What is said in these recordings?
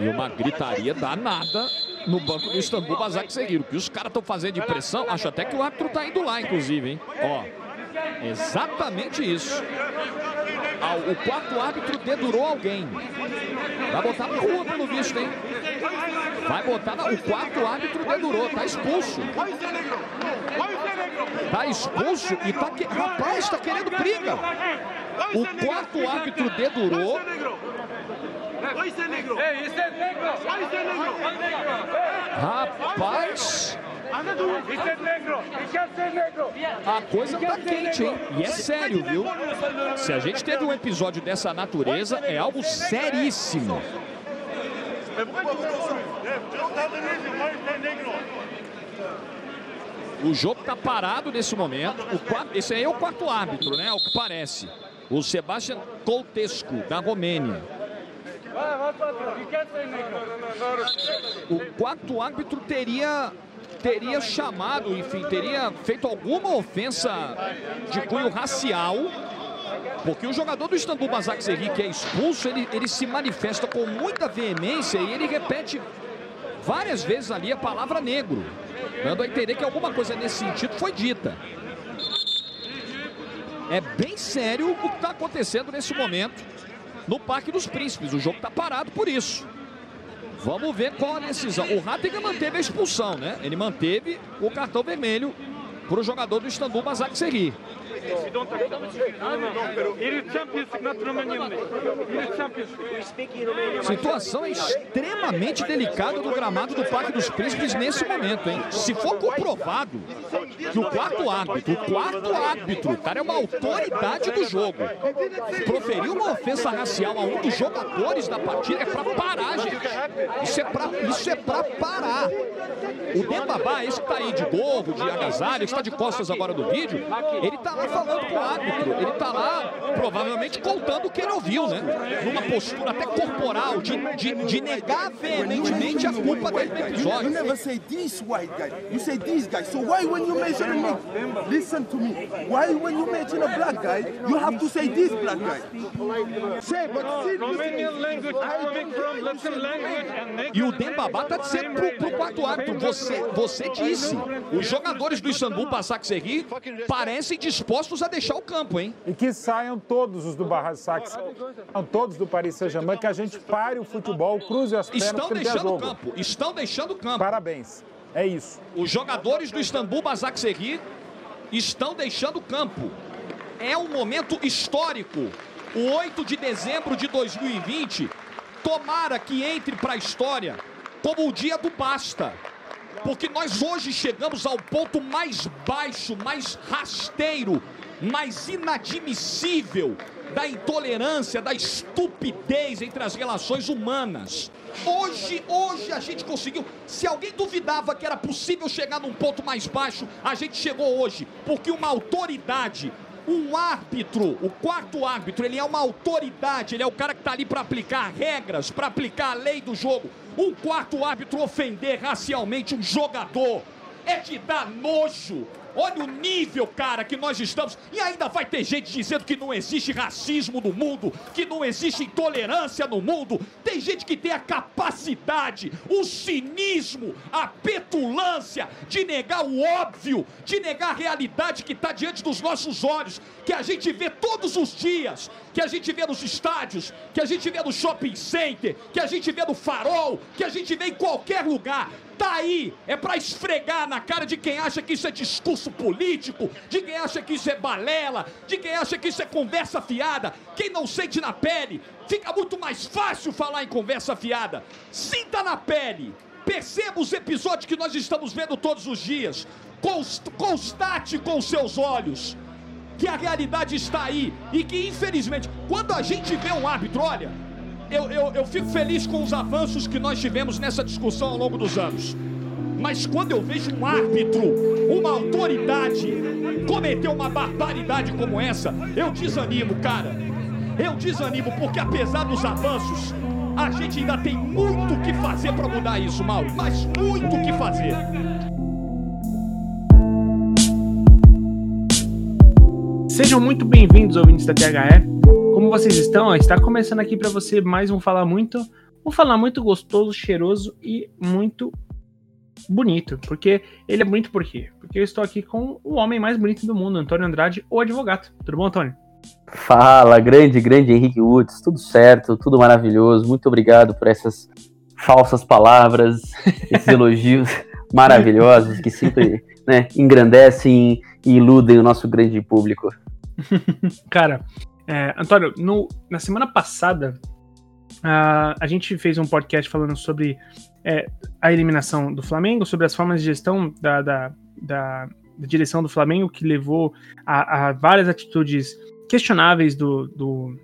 E uma gritaria danada no banco do Istambul Basaksehir. O que os caras estão fazendo de pressão, acho até que o árbitro está indo lá, inclusive, hein? Ó, exatamente isso. O quarto árbitro dedurou alguém. Vai botar na rua, pelo visto, hein? Vai botar na... O quarto árbitro dedurou, tá expulso. Tá expulso e tá... Que... Rapaz, tá querendo briga. O quarto árbitro dedurou. Rapaz. A coisa tá quente, hein? E é sério, viu? Se a gente teve um episódio dessa natureza, é algo seríssimo. O jogo tá parado nesse momento. O quarto, esse aí é o quarto árbitro, né? É o que parece. O Sebastian Coltescu, da Romênia. O quarto árbitro teria teria chamado, enfim, teria feito alguma ofensa de cunho racial, porque o jogador do Istambul Basaksehir, que é expulso, ele, ele se manifesta com muita veemência e ele repete várias vezes ali a palavra negro, dando a entender que alguma coisa nesse sentido foi dita. É bem sério o que está acontecendo nesse momento no Parque dos Príncipes. O jogo está parado por isso. Vamos ver qual a decisão. O Rattiga manteve a expulsão, né? Ele manteve o cartão vermelho para o jogador do Istambul Basaksehir. Situação extremamente delicada do gramado do Parque dos Príncipes nesse momento, hein? Se for comprovado que o quarto árbitro, o quarto árbitro, cara, é uma autoridade do jogo, proferiu uma ofensa racial a um dos jogadores da partida, é pra parar, gente. Isso é pra, isso é pra parar. O Dembabá, esse que tá aí de gorro, de agasalho, esse que tá de costas agora do vídeo, ele tá lá falando com o árbitro. Ele tá lá, provavelmente, contando o que ele ouviu, né? Numa postura até corporal, de, de, de negar veementemente a culpa dele no episódio. You never say this white guy. You say this guy. So why when you mention nigga, listen to me. Why when you mention a black guy, you have to say this black guy? Say, but Romanian language, coming from Latin language and next E o Dembabá tá dizendo pro, pro quarto árbitro, você, você disse, os jogadores do Istambul Basaksehir parecem dispostos a deixar o campo, hein? E que saiam todos os do Barra Sax, todos do Paris Saint-Germain, que a gente pare o futebol, cruze as pernas Estão deixando o campo, estão deixando o campo. Parabéns. É isso. Os jogadores do Istambul Basaksehir estão deixando o campo. É um momento histórico. O 8 de dezembro de 2020, tomara que entre para a história como o dia do basta. Porque nós hoje chegamos ao ponto mais baixo, mais rasteiro, mais inadmissível da intolerância, da estupidez entre as relações humanas. Hoje, hoje a gente conseguiu. Se alguém duvidava que era possível chegar num ponto mais baixo, a gente chegou hoje, porque uma autoridade, um árbitro, o quarto árbitro, ele é uma autoridade, ele é o cara que está ali para aplicar regras, para aplicar a lei do jogo. Um quarto árbitro ofender racialmente um jogador é de dar nojo. Olha o nível, cara, que nós estamos. E ainda vai ter gente dizendo que não existe racismo no mundo, que não existe intolerância no mundo. Tem gente que tem a capacidade, o cinismo, a petulância de negar o óbvio, de negar a realidade que está diante dos nossos olhos, que a gente vê todos os dias, que a gente vê nos estádios, que a gente vê no shopping center, que a gente vê no farol, que a gente vê em qualquer lugar. Tá aí, é pra esfregar na cara de quem acha que isso é discurso político, de quem acha que isso é balela, de quem acha que isso é conversa fiada. Quem não sente na pele, fica muito mais fácil falar em conversa fiada. Sinta na pele, perceba os episódios que nós estamos vendo todos os dias. Const- Constate com seus olhos que a realidade está aí e que, infelizmente, quando a gente vê um árbitro, olha, eu, eu, eu fico feliz com os avanços que nós tivemos nessa discussão ao longo dos anos. Mas quando eu vejo um árbitro, uma autoridade, cometer uma barbaridade como essa, eu desanimo, cara. Eu desanimo, porque apesar dos avanços, a gente ainda tem muito o que fazer para mudar isso, Mauro. Mas muito o que fazer. Sejam muito bem-vindos, ouvintes da THE. Como vocês estão? Está começando aqui para você mais um Falar Muito. Um Falar Muito gostoso, cheiroso e muito bonito. Porque ele é bonito por quê? Porque eu estou aqui com o homem mais bonito do mundo, Antônio Andrade, o advogado. Tudo bom, Antônio? Fala, grande, grande Henrique Woods. Tudo certo, tudo maravilhoso. Muito obrigado por essas falsas palavras, esses elogios maravilhosos que sempre né, engrandecem e iludem o nosso grande público. Cara, é, Antônio, no, na semana passada a gente fez um podcast falando sobre é, a eliminação do Flamengo, sobre as formas de gestão da, da, da, da direção do Flamengo que levou a, a várias atitudes questionáveis do, do,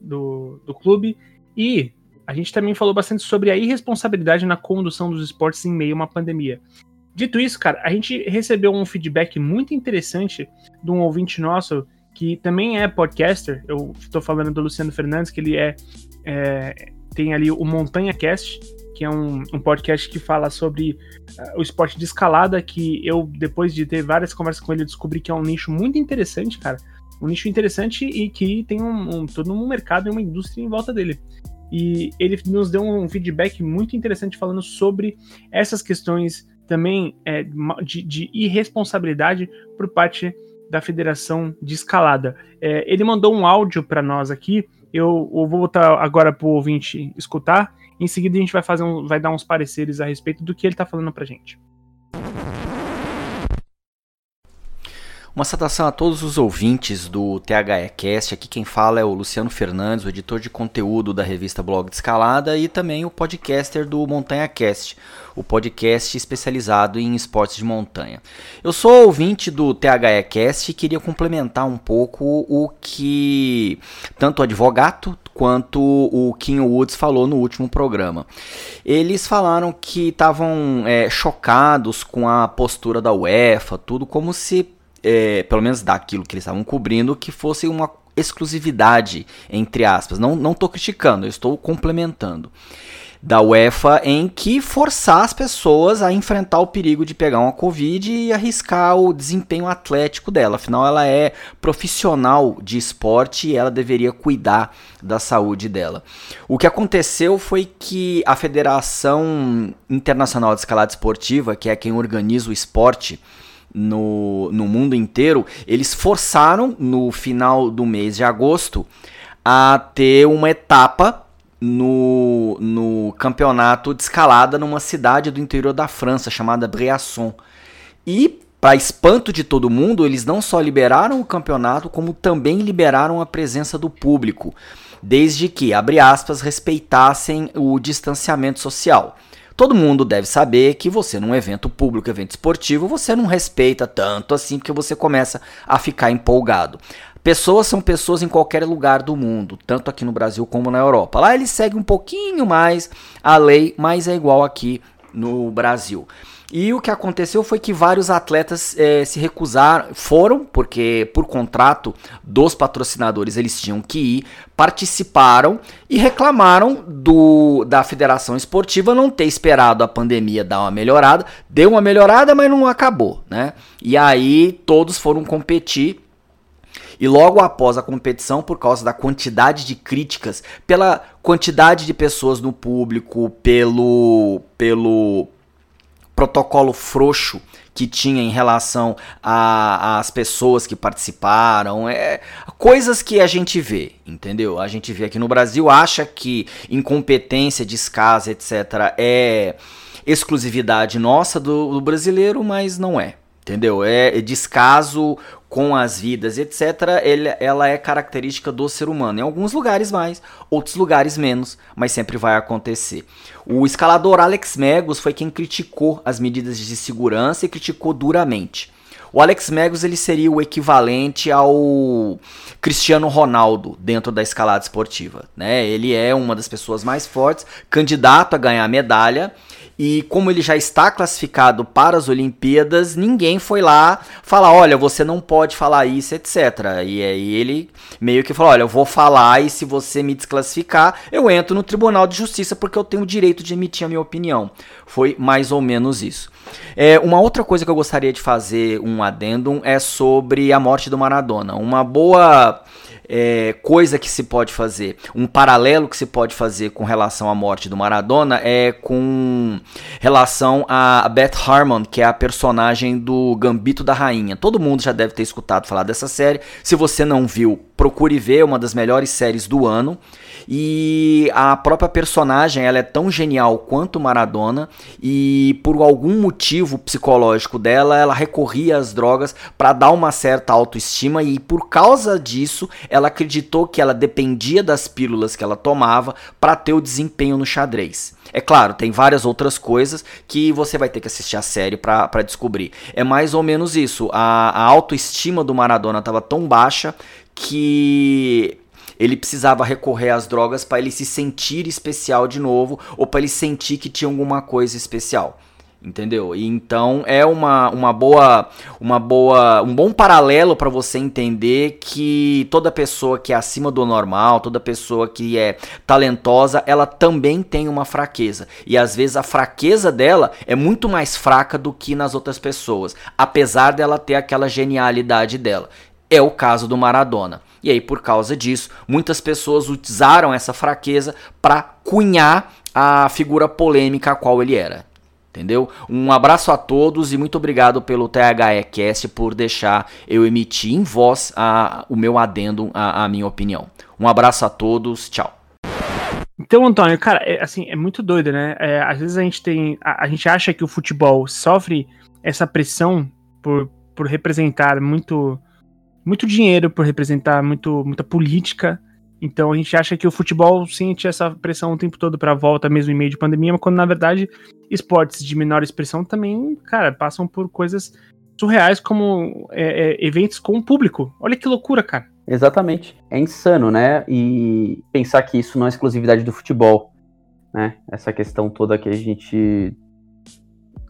do, do clube e a gente também falou bastante sobre a irresponsabilidade na condução dos esportes em meio a uma pandemia. Dito isso, cara, a gente recebeu um feedback muito interessante de um ouvinte nosso que também é podcaster. Eu estou falando do Luciano Fernandes, que ele é, é tem ali o Montanha Cast, que é um, um podcast que fala sobre uh, o esporte de escalada, que eu, depois de ter várias conversas com ele, descobri que é um nicho muito interessante, cara. Um nicho interessante e que tem um, um, todo um mercado e uma indústria em volta dele. E ele nos deu um feedback muito interessante falando sobre essas questões também é, de, de irresponsabilidade por parte da Federação de Escalada. É, ele mandou um áudio para nós aqui. Eu, eu, vou botar agora para o ouvinte escutar. Em seguida a gente vai fazer um, vai dar uns pareceres a respeito do que ele está falando para gente. Uma saudação a todos os ouvintes do THEcast. Aqui quem fala é o Luciano Fernandes, o editor de conteúdo da revista Blog de Escalada e também o podcaster do Montanha Cast, o podcast especializado em esportes de montanha. Eu sou ouvinte do THEcast e queria complementar um pouco o que tanto o advogado quanto o Kim Woods falou no último programa. Eles falaram que estavam é, chocados com a postura da UEFA, tudo como se é, pelo menos daquilo que eles estavam cobrindo, que fosse uma exclusividade, entre aspas. Não estou criticando, eu estou complementando. Da UEFA em que forçar as pessoas a enfrentar o perigo de pegar uma Covid e arriscar o desempenho atlético dela. Afinal, ela é profissional de esporte e ela deveria cuidar da saúde dela. O que aconteceu foi que a Federação Internacional de Escalada Esportiva, que é quem organiza o esporte, no, no mundo inteiro, eles forçaram no final do mês de agosto a ter uma etapa no, no campeonato de escalada numa cidade do interior da França chamada Briasson. E, para espanto de todo mundo, eles não só liberaram o campeonato, como também liberaram a presença do público, desde que, abre aspas, respeitassem o distanciamento social. Todo mundo deve saber que você num evento público, evento esportivo, você não respeita tanto assim porque você começa a ficar empolgado. Pessoas são pessoas em qualquer lugar do mundo, tanto aqui no Brasil como na Europa. Lá eles seguem um pouquinho mais a lei, mas é igual aqui no Brasil. E o que aconteceu foi que vários atletas é, se recusaram, foram, porque por contrato dos patrocinadores eles tinham que ir, participaram e reclamaram do, da federação esportiva não ter esperado a pandemia dar uma melhorada. Deu uma melhorada, mas não acabou, né? E aí todos foram competir e logo após a competição, por causa da quantidade de críticas, pela quantidade de pessoas no público, pelo pelo protocolo frouxo que tinha em relação às pessoas que participaram, é coisas que a gente vê, entendeu? A gente vê aqui no Brasil, acha que incompetência, descaso, etc., é exclusividade nossa do, do brasileiro, mas não é. Entendeu? É descaso com as vidas, etc., ele, ela é característica do ser humano. Em alguns lugares mais, outros lugares menos, mas sempre vai acontecer. O escalador Alex Megos foi quem criticou as medidas de segurança e criticou duramente. O Alex Megos ele seria o equivalente ao Cristiano Ronaldo dentro da escalada esportiva. Né? Ele é uma das pessoas mais fortes, candidato a ganhar medalha e como ele já está classificado para as Olimpíadas, ninguém foi lá falar: olha, você não pode falar isso, etc. E aí ele meio que falou: olha, eu vou falar e se você me desclassificar, eu entro no Tribunal de Justiça porque eu tenho o direito de emitir a minha opinião. Foi mais ou menos isso. É, uma outra coisa que eu gostaria de fazer um adendum é sobre a morte do Maradona. Uma boa é, coisa que se pode fazer, um paralelo que se pode fazer com relação à morte do Maradona é com relação a Beth Harmon, que é a personagem do Gambito da Rainha. Todo mundo já deve ter escutado falar dessa série. Se você não viu, procure ver, é uma das melhores séries do ano. E a própria personagem, ela é tão genial quanto Maradona e por algum motivo psicológico dela, ela recorria às drogas para dar uma certa autoestima e por causa disso, ela acreditou que ela dependia das pílulas que ela tomava para ter o desempenho no xadrez. É claro, tem várias outras coisas que você vai ter que assistir a série para descobrir. É mais ou menos isso. A, a autoestima do Maradona estava tão baixa que ele precisava recorrer às drogas para ele se sentir especial de novo ou para ele sentir que tinha alguma coisa especial. Entendeu? E então é uma, uma boa uma boa um bom paralelo para você entender que toda pessoa que é acima do normal, toda pessoa que é talentosa, ela também tem uma fraqueza. E às vezes a fraqueza dela é muito mais fraca do que nas outras pessoas, apesar dela ter aquela genialidade dela. É o caso do Maradona. E aí, por causa disso, muitas pessoas usaram essa fraqueza para cunhar a figura polêmica a qual ele era. Entendeu? Um abraço a todos e muito obrigado pelo THEcast por deixar eu emitir em voz a, o meu adendo, a, a minha opinião. Um abraço a todos, tchau. Então, Antônio, cara, é, assim, é muito doido, né? É, às vezes a gente tem. A, a, gente acha que o futebol sofre essa pressão por, por representar muito muito dinheiro por representar muito, muita política. Então a gente acha que o futebol sente essa pressão o tempo todo para volta, mesmo em meio de pandemia, mas quando na verdade esportes de menor expressão também, cara, passam por coisas surreais como é, é, eventos com o público. Olha que loucura, cara. Exatamente. É insano, né? E pensar que isso não é exclusividade do futebol, né? Essa questão toda que a gente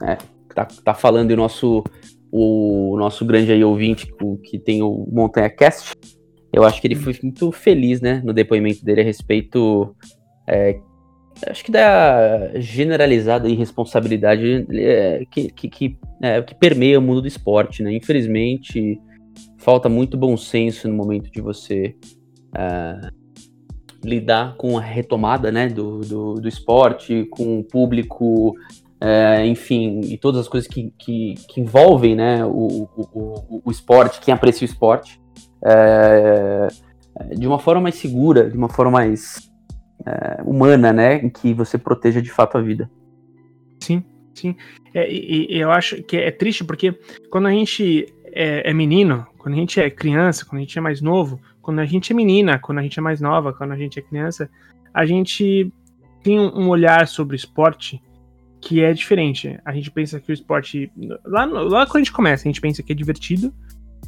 é, tá, tá falando e o nosso o nosso grande aí ouvinte que tem o Montanha Cast, eu acho que ele foi muito feliz, né, no depoimento dele a respeito, é, acho que da generalizada irresponsabilidade é, que, que, que, é, que permeia o mundo do esporte, né, infelizmente falta muito bom senso no momento de você é, lidar com a retomada, né, do, do, do esporte, com o público é, enfim, e todas as coisas que, que, que envolvem né, o, o, o, esporte, quem aprecia o esporte, é, de uma forma mais segura, de uma forma mais é, humana, né, em que você proteja de fato a vida. Sim, sim. É, e, e, eu acho que é triste porque quando a gente é, é menino, quando a gente é criança, quando a gente é mais novo, quando a gente é menina, quando a gente é mais nova, quando a gente é criança, a gente tem um olhar sobre o esporte que é diferente. A gente pensa que o esporte. Lá, lá quando a gente começa, a gente pensa que é divertido.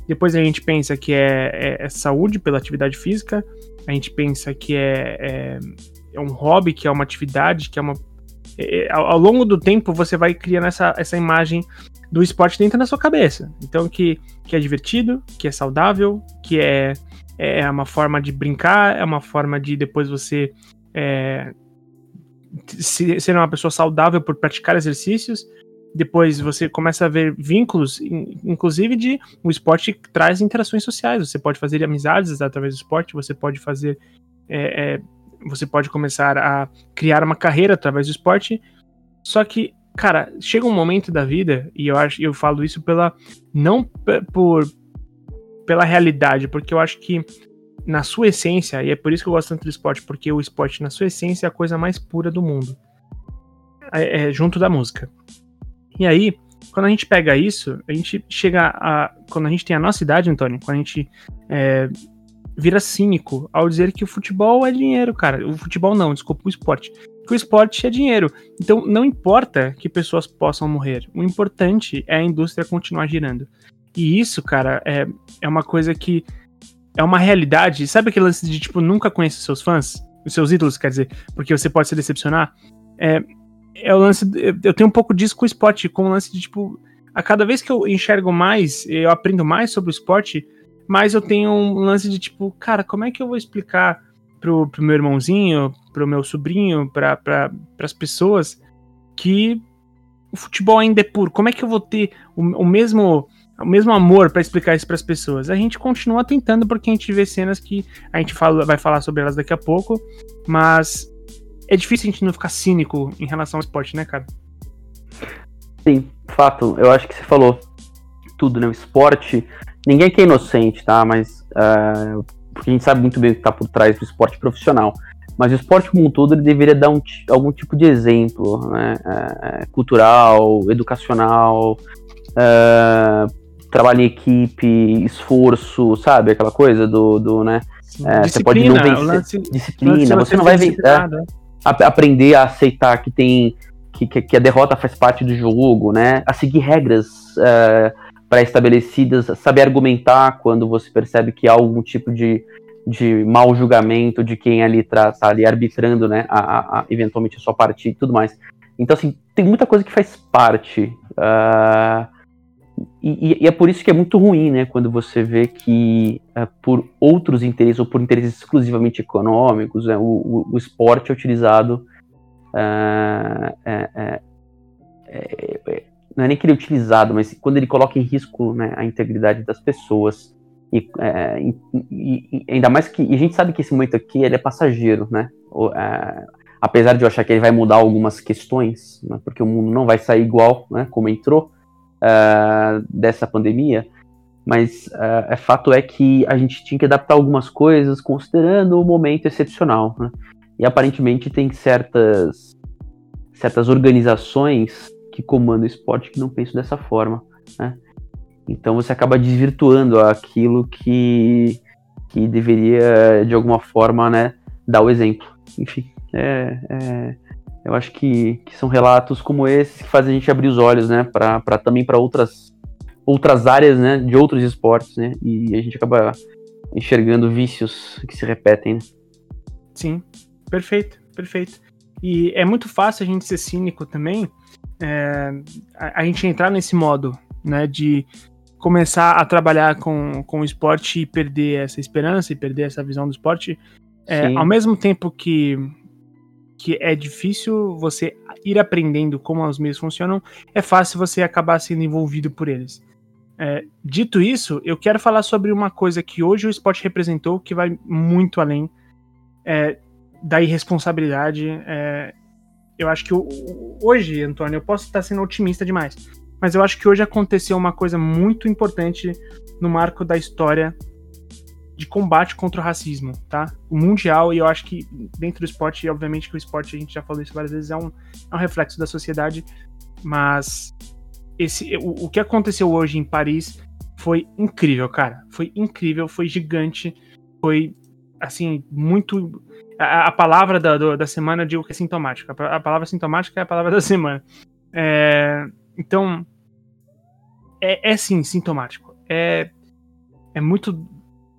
Depois a gente pensa que é, é, é saúde pela atividade física. A gente pensa que é, é, é um hobby, que é uma atividade, que é uma. É, é, ao, ao, longo do tempo você vai criando essa, essa imagem do esporte dentro da sua cabeça. Então que, que é divertido, que é saudável, que é, é uma forma de brincar, é uma forma de depois você ser uma pessoa saudável por praticar exercícios. Depois você começa a ver vínculos, inclusive de o esporte traz interações sociais. Você pode fazer amizades através do esporte, você pode fazer. É, é, você pode começar a criar uma carreira através do esporte. Só que, cara, chega um momento da vida, e eu acho eu falo isso pela. não por pela realidade, porque eu acho que na sua essência, e é por isso que eu gosto tanto do esporte, porque o esporte, na sua essência, é a coisa mais pura do mundo. É, é, junto da música. E aí, quando a gente pega isso, a gente chega a. Quando a gente tem a nossa idade, Antônio, quando a gente é, vira cínico ao dizer que o futebol é dinheiro, cara. O futebol não, desculpa, o esporte. Que o esporte é dinheiro. Então, não importa que pessoas possam morrer. O importante é a indústria continuar girando. E isso, cara, é, é uma coisa que é uma realidade. Sabe aquele lance de, tipo, nunca conhecer seus fãs? Os seus ídolos, quer dizer, porque você pode se decepcionar? É, é o lance. Eu tenho um pouco disso com o esporte, com o lance de, tipo, a cada vez que eu enxergo mais, eu aprendo mais sobre o esporte, mais eu tenho um lance de, tipo, cara, como é que eu vou explicar pro, pro meu irmãozinho, pro meu sobrinho, para pra, as pessoas que o futebol ainda é puro? Como é que eu vou ter o, o mesmo o mesmo amor para explicar isso para as pessoas. A gente continua tentando porque a gente vê cenas que a gente fala, vai falar sobre elas daqui a pouco, mas é difícil a gente não ficar cínico em relação ao esporte, né, cara? Sim, fato. Eu acho que você falou tudo, né? O esporte, ninguém que é inocente, tá? Mas uh, porque a gente sabe muito bem o que está por trás do esporte profissional. Mas o esporte como um todo ele deveria dar um, algum tipo de exemplo, né? Uh, cultural, educacional, uh, trabalho em equipe, esforço, sabe? Aquela coisa do, do né? É, você pode não vencer. Lance, disciplina, você não vai vencer. É, aprender a aceitar que tem. Que, que, a derrota faz parte do jogo, né? A seguir regras uh, pré-estabelecidas, saber argumentar quando você percebe que há algum tipo de, de mau julgamento de quem ali está ali arbitrando, né? A, a, a, eventualmente a sua partida e tudo mais. Então, assim, tem muita coisa que faz parte. Uh, e, e, é por isso que é muito ruim, né, quando você vê que uh, por outros interesses ou por interesses exclusivamente econômicos, né, o, o, o, esporte é utilizado uh, é, é, é, não é nem que ele é utilizado, mas quando ele coloca em risco né, a integridade das pessoas e, e, e, ainda mais que a gente sabe que esse momento aqui ele é passageiro, né? O, apesar de eu achar que ele vai mudar algumas questões, né, porque o mundo não vai sair igual, né, como entrou uh, dessa pandemia, mas uh, é fato é que a gente tinha que adaptar algumas coisas considerando o momento excepcional. Né? E aparentemente tem certas, certas organizações que comandam o esporte que não pensam dessa forma. Né? Então você acaba desvirtuando aquilo que, que deveria, de alguma forma, né, dar o exemplo. Enfim, é, é, eu acho que, que são relatos como esse que fazem a gente abrir os olhos, né, para também para outras outras áreas, né, de outros esportes, né, e a gente acaba enxergando vícios que se repetem. Né? Sim, perfeito, perfeito. E é muito fácil a gente ser cínico também, é, a, a, gente entrar nesse modo, né, de começar a trabalhar com, com o esporte e perder essa esperança e perder essa visão do esporte, é, ao mesmo tempo que que é difícil você ir aprendendo como os meios funcionam, é fácil você acabar sendo envolvido por eles. É, dito isso, eu quero falar sobre uma coisa que hoje o esporte representou que vai muito além é, da irresponsabilidade. É, eu acho que hoje, Antônio, eu posso estar sendo otimista demais, mas eu acho que hoje aconteceu uma coisa muito importante no marco da história de combate contra o racismo, tá? O mundial, e eu acho que dentro do esporte, obviamente que o esporte, a gente já falou isso várias vezes, é um, é um reflexo da sociedade, mas esse, o, o que aconteceu hoje em Paris foi incrível, cara. Foi incrível, foi gigante, foi, assim, muito... A, a palavra da, do, da semana eu digo que é sintomática. A, a palavra sintomática é a palavra da semana. É, então, é, é sim sintomático. É, é muito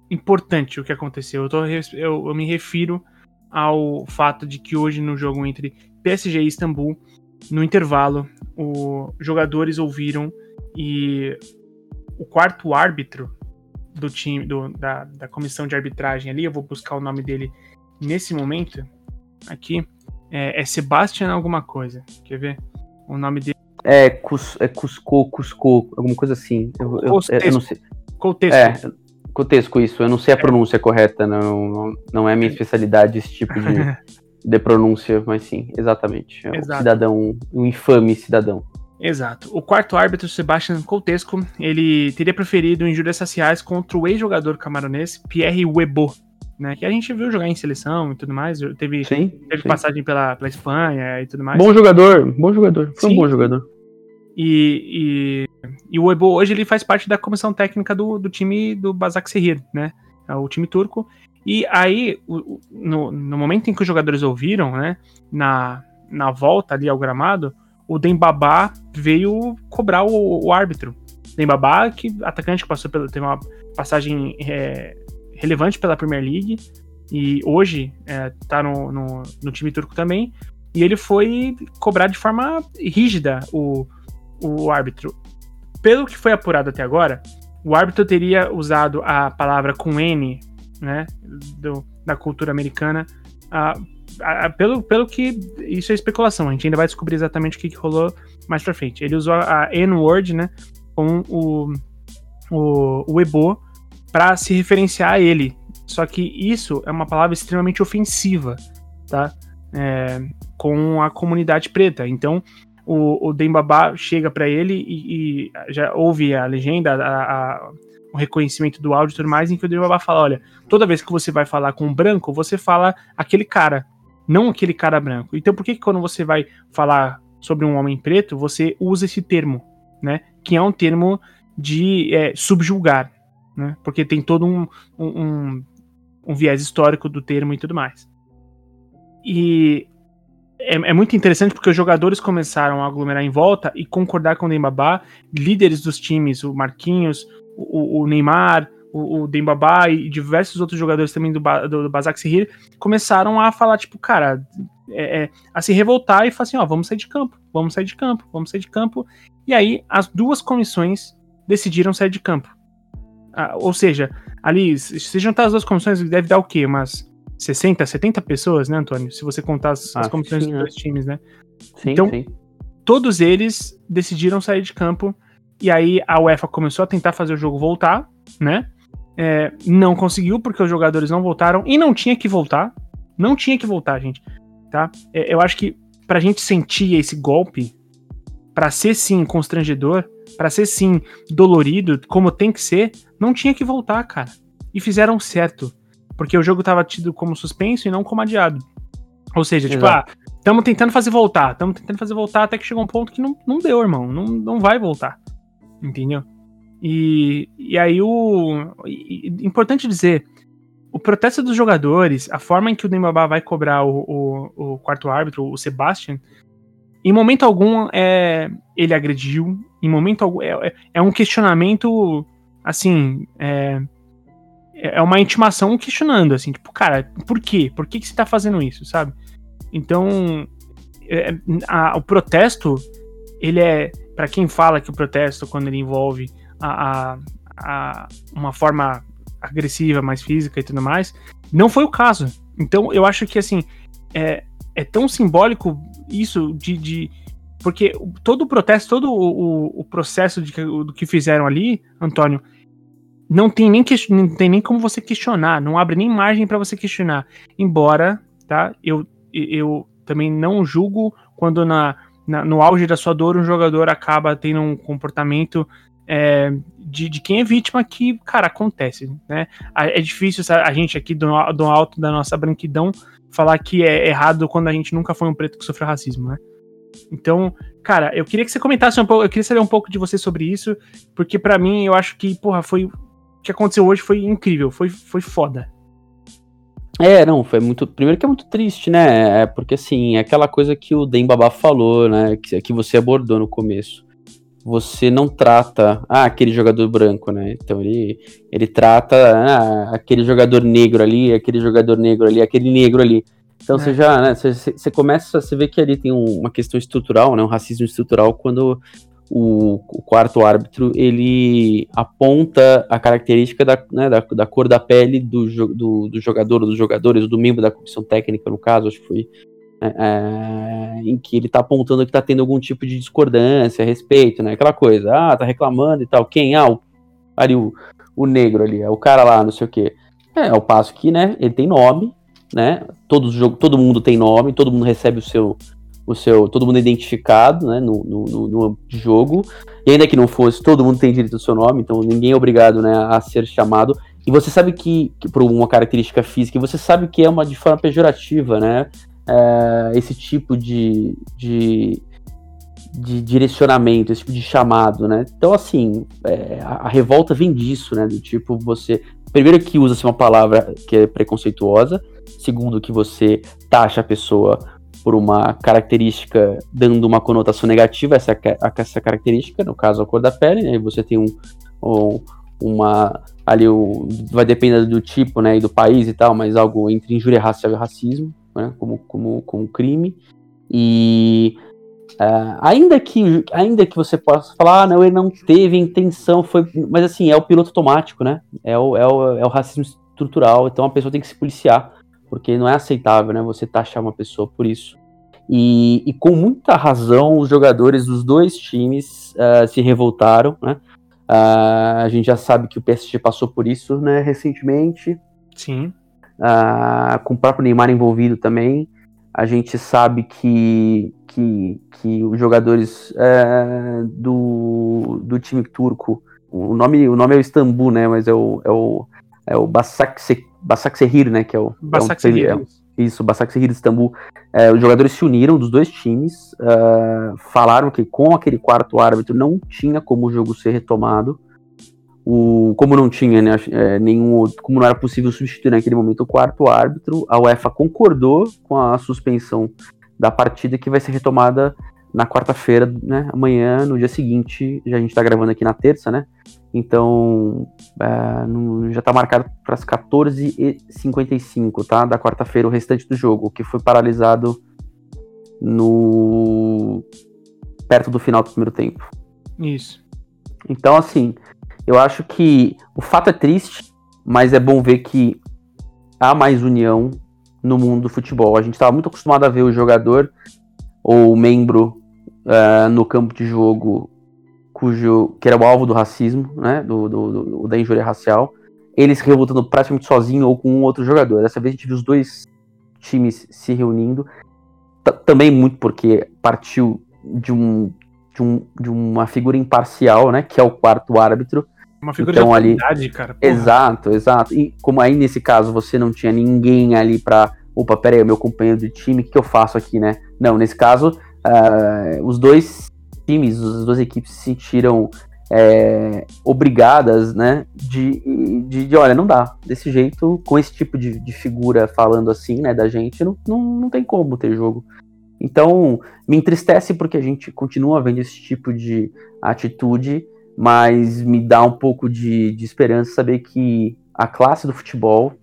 importante o que aconteceu. Eu, tô, eu, eu, me refiro ao fato de que hoje no jogo entre PSG e Istambul, no intervalo, os jogadores ouviram e o quarto árbitro do time, do, da, da comissão de arbitragem ali, eu vou buscar o nome dele nesse momento, aqui, é, é Sebastian alguma coisa. Quer ver? O nome dele. É, Cus, é Cusco, Cusco, alguma coisa assim. Eu, eu, eu, eu não sei. Contexto. É, Cotesco, isso. Eu não sei a pronúncia correta, não, não é minha especialidade esse tipo de, de pronúncia, mas sim, exatamente. É um Exato. cidadão, um infame cidadão. Exato. O quarto árbitro, Sebastian Coutesco, ele teria preferido injúrias raciais contra o ex-jogador camaronês Pierre Webo, né? Que a gente viu jogar em seleção e tudo mais. Teve, sim, teve sim. passagem pela, pela Espanha e tudo mais. Bom jogador, bom jogador. Foi sim. um bom jogador. E, e, o Ebo hoje ele faz parte da comissão técnica do, do time do Basak Sehir, né? É o time turco. E aí, o, no, no momento em que os jogadores ouviram, né? Na, na volta ali ao gramado, o Dembabá veio cobrar o, o árbitro. Dembabá, que atacante que passou pelo, teve uma passagem é, relevante pela Premier League e hoje é, tá no, no, no, time turco também. E ele foi cobrar de forma rígida o, o árbitro. Pelo que foi apurado até agora, o árbitro teria usado a palavra com N, né, do, da cultura americana, pelo, pelo que isso é especulação, a gente ainda vai descobrir exatamente o que, que rolou mais pra frente. Ele usou a N-word, né, com o, o, o Ebo para se referenciar a ele. Só que isso é uma palavra extremamente ofensiva, tá? É, com a comunidade preta. Então, o, o Dembaba chega para ele e, e, já ouve a legenda, a, a, o reconhecimento do áudio e tudo mais, em que o Dembaba fala: olha, toda vez que você vai falar com um branco, você fala aquele cara, não aquele cara branco. Então, por que, que quando você vai falar sobre um homem preto, você usa esse termo, né? Que é um termo de é, subjulgar, né? Porque tem todo um, um, um, viés histórico do termo e tudo mais. E é, é, muito interessante porque os jogadores começaram a aglomerar em volta e concordar com o Dembabá, líderes dos times, o Marquinhos, o, o Neymar, o, o Dembabá e diversos outros jogadores também do, do, do Basak começaram a falar, tipo, cara, é, é, a se revoltar e falar assim, ó, vamos sair de campo, vamos sair de campo, vamos sair de campo. E aí as duas comissões decidiram sair de campo. Ah, ou seja, ali, se juntar as duas comissões, deve dar o quê? Umas 60, 70 pessoas, né, Antônio? Se você contar as, ah, as comissões sim, dos dois times, né? Sim, então, sim. todos eles decidiram sair de campo. E aí a UEFA começou a tentar fazer o jogo voltar, né? É, não conseguiu porque os jogadores não voltaram e não tinha que voltar. Não tinha que voltar, gente. Tá? É, eu acho que pra gente sentir esse golpe, para ser sim constrangedor, para ser sim dolorido, como tem que ser, não tinha que voltar, cara. E fizeram certo. Porque o jogo tava tido como suspenso e não como adiado. Ou seja, tipo, Exato. ah, estamos tentando fazer voltar, estamos tentando fazer voltar até que chegou um ponto que não, não deu, irmão. Não, não vai voltar. Entendeu? E, e aí o. E, importante dizer, o protesto dos jogadores, a forma em que o Dembaba vai cobrar o, o, o quarto árbitro, o Sebastian, em momento algum é, ele agrediu, em momento algum é, é, é um questionamento assim, é, é uma intimação questionando, assim, tipo, cara, por quê? Por que, que você tá fazendo isso, sabe? Então, é, a, o protesto, ele é, para quem fala que o protesto, quando ele envolve a, a, a, uma forma agressiva, mais física e tudo mais, não foi o caso. Então, eu acho que, assim, é, é tão simbólico isso de, de porque todo o protesto, todo o, o, o processo de, do que fizeram ali, Antônio, não tem nem, não tem nem como você questionar, não abre nem margem para você questionar. Embora, tá? Eu, eu também não julgo quando na, na, no auge da sua dor um jogador acaba tendo um comportamento é, de, de, quem é vítima que, cara, acontece, né? É difícil a gente aqui do, do alto da nossa branquidão falar que é errado quando a gente nunca foi um preto que sofreu racismo, né? Então, cara, eu queria que você comentasse um pouco, eu queria saber um pouco de você sobre isso, porque para mim eu acho que, porra, foi que aconteceu hoje foi incrível, foi foi foda. É, não, foi muito. Primeiro que é muito triste, né? É porque assim, é aquela coisa que o Dembaba falou, né? Que, que você abordou no começo. Você não trata ah, aquele jogador branco, né? Então ele, ele trata ah, aquele jogador negro ali, aquele jogador negro ali, aquele negro ali. Então é. você já, né, você, você começa, você vê que ali tem um, uma questão estrutural, né, um racismo estrutural quando o, o, quarto árbitro ele aponta a característica da, né, da, da, cor da pele do, do, do jogador dos jogadores, do membro da comissão técnica, no caso, acho que foi, é, é, em que ele está apontando que está tendo algum tipo de discordância a respeito, né? Aquela coisa, ah, tá reclamando e tal. Quem? Ah, o, ali o, o negro ali, é o cara lá, não sei o quê. É, ao passo que, né, ele tem nome, né? Todo, jogo, todo mundo tem nome, todo mundo recebe o seu, o seu, todo mundo identificado, né, no, no, no, jogo. E ainda que não fosse, todo mundo tem direito ao seu nome, então ninguém é obrigado, né, a ser chamado. E você sabe que, que por uma característica física, você sabe que é uma de forma pejorativa, né? É, esse tipo de, de, de, direcionamento, esse tipo de chamado, né? Então, assim, é, a, a, revolta vem disso, né? Do tipo, você. Primeiro que usa-se uma palavra que é preconceituosa, segundo que você taxa a pessoa por uma característica dando uma conotação negativa essa, essa característica, no caso a cor da pele, né? Você tem um, um uma ali o, vai depender do tipo, né, e do país e tal, mas algo entre injúria racial e racismo, né, como, como, como crime. E uh, ainda que ainda que você possa falar, ah, não, ele não teve intenção, foi, mas assim é o piloto automático, né? É o, é o, é o racismo estrutural, então a pessoa tem que se policiar porque não é aceitável, né, você taxar uma pessoa por isso. E, e com muita razão, os jogadores dos dois times uh, se revoltaram, né? Uh, a gente já sabe que o PSG passou por isso né, recentemente. Sim. Uh, com o próprio Neymar envolvido também. A gente sabe que, que, que os jogadores uh, do, do time turco, o nome, o nome é o Istambul, né? Mas é o, é o, é o Basaksehir, né? Que é o. Basaksehir. É um, isso, Basaksehir de Istambul. É, os jogadores se uniram dos dois times, uh, falaram que com aquele quarto árbitro não tinha como o jogo ser retomado. O, como não tinha né, é, nenhum como não era possível substituir naquele momento o quarto árbitro, a UEFA concordou com a suspensão da partida que vai ser retomada na quarta-feira, né, amanhã, no dia seguinte, já a gente está gravando aqui na terça, né? Então, é, no, já está marcado para as 14h55, tá? Da quarta-feira, o restante do jogo, que foi paralisado no perto do final do primeiro tempo. Isso. Então, assim, eu acho que o fato é triste, mas é bom ver que há mais união no mundo do futebol. A gente estava muito acostumado a ver o jogador ou o membro uh, no campo de jogo cujo que era o alvo do racismo, né, do, do, do da injúria racial, eles se revoltando praticamente sozinho ou com um outro jogador. Dessa vez a gente viu os dois times se reunindo, também muito porque partiu de um de, um, de uma figura imparcial, né, que é o quarto árbitro, uma figura então, de ali, cara. Porra. Exato, exato. E como aí nesse caso você não tinha ninguém ali pra. Opa, pera aí, o meu companheiro de time, o que, que eu faço aqui, né? Não, nesse caso, uh, os dois times, as duas equipes se sentiram é, obrigadas, né? De, de, de, olha, não dá. Desse jeito, com esse tipo de, de figura falando assim, né, da gente, não, não, não tem como ter jogo. Então, me entristece porque a gente continua vendo esse tipo de atitude mas me dá um pouco de, de esperança saber que a classe do futebol,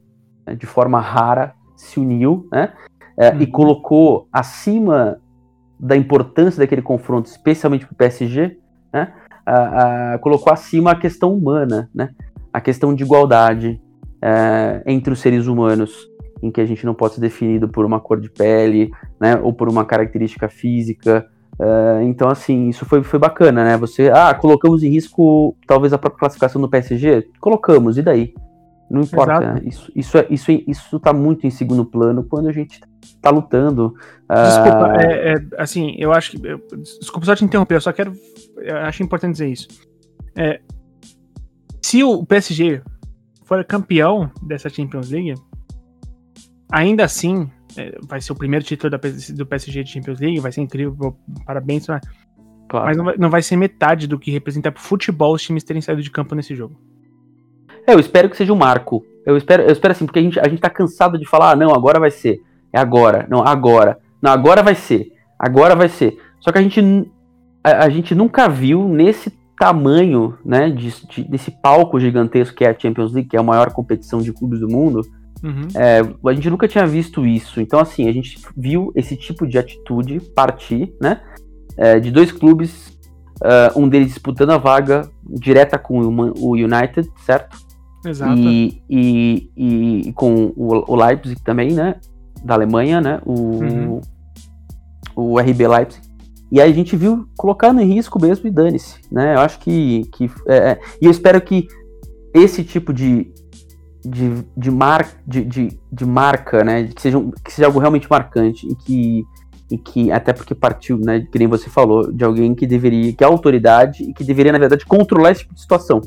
né, de forma rara, se uniu né, é, uhum. e colocou acima da importância daquele confronto, especialmente para o PSG, né, a, a, colocou acima a questão humana, né, a questão de igualdade é, entre os seres humanos, em que a gente não pode ser definido por uma cor de pele, né, ou por uma característica física, Uh, então, assim, isso foi, foi bacana, né? Você, ah, colocamos em risco talvez a própria classificação do PSG? Colocamos, e daí? Não importa, né? isso, isso, é, isso, isso tá muito em segundo plano quando a gente tá lutando. Uh... Desculpa, é, é, assim, eu acho que. Eu, desculpa só te interromper, eu só quero. Eu acho importante dizer isso. É, se o PSG for campeão dessa Champions League, ainda assim, é, vai ser o primeiro título da, do PSG de Champions League, vai ser incrível, parabéns, mas, claro. mas não, vai, não vai ser metade do que representa pro futebol os times terem saído de campo nesse jogo. É, eu espero que seja um marco. Eu espero, eu espero assim, porque a gente, a gente tá cansado de falar, ah, não, agora vai ser. É agora. Não, agora. Não, agora vai ser. Agora vai ser. Só que a gente, a, a gente nunca viu nesse tamanho, né, de, de, desse palco gigantesco que é a Champions League, que é a maior competição de clubes do mundo, Uhum. É, a gente nunca tinha visto isso. Então, assim, a gente viu esse tipo de atitude partir, né? É, de dois clubes, uh, um deles disputando a vaga direta com o United, certo? Exato. E, e, e, e com o, o, Leipzig também, né? Da Alemanha, né? O, uhum. o RB Leipzig. E aí a gente viu colocando em risco mesmo e dane-se, né? Eu acho que. que é, é e eu espero que esse tipo de, de, de, mar, de, de, de, marca, né? Que seja, que seja algo realmente marcante e que, e que até porque partiu, né? Que nem você falou, de alguém que deveria, que é autoridade e que deveria, na verdade, controlar esse tipo de situação,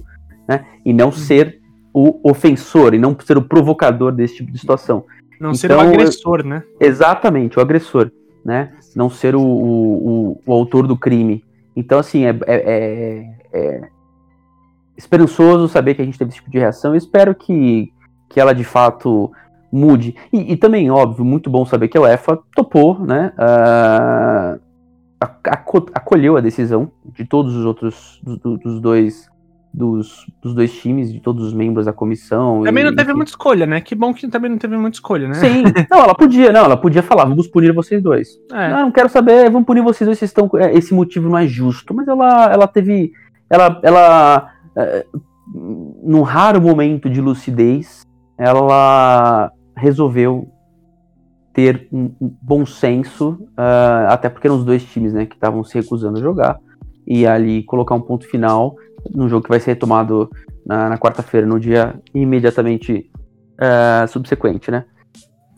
né? E não uhum. ser o ofensor e não ser o provocador desse tipo de situação. Não então, ser o agressor, eu, né? Exatamente, o agressor, né? Não ser o, o, o, autor do crime. Então, assim, é, é, é, é esperançoso saber que a gente teve esse tipo de reação. Eu espero que, que ela de fato mude. E, e também, óbvio, muito bom saber que a UEFA topou, né? Uh, acolheu a decisão de todos os outros dos, dos dois dos, dos, dois times, de todos os membros da comissão. Também e, não teve muita escolha, né? Que bom que também não teve muita escolha, né? Sim, não, ela podia, não, ela podia falar, vamos punir vocês dois. É. Não, não quero saber, vamos punir vocês dois, vocês estão, é, esse motivo não é justo. Mas ela, ela teve, ela, ela num raro momento de lucidez, ela resolveu ter um, bom senso, uh, até porque eram os dois times né, que estavam se recusando a jogar, e ali colocar um ponto final no jogo que vai ser retomado na, na quarta-feira, no dia imediatamente uh, subsequente, né?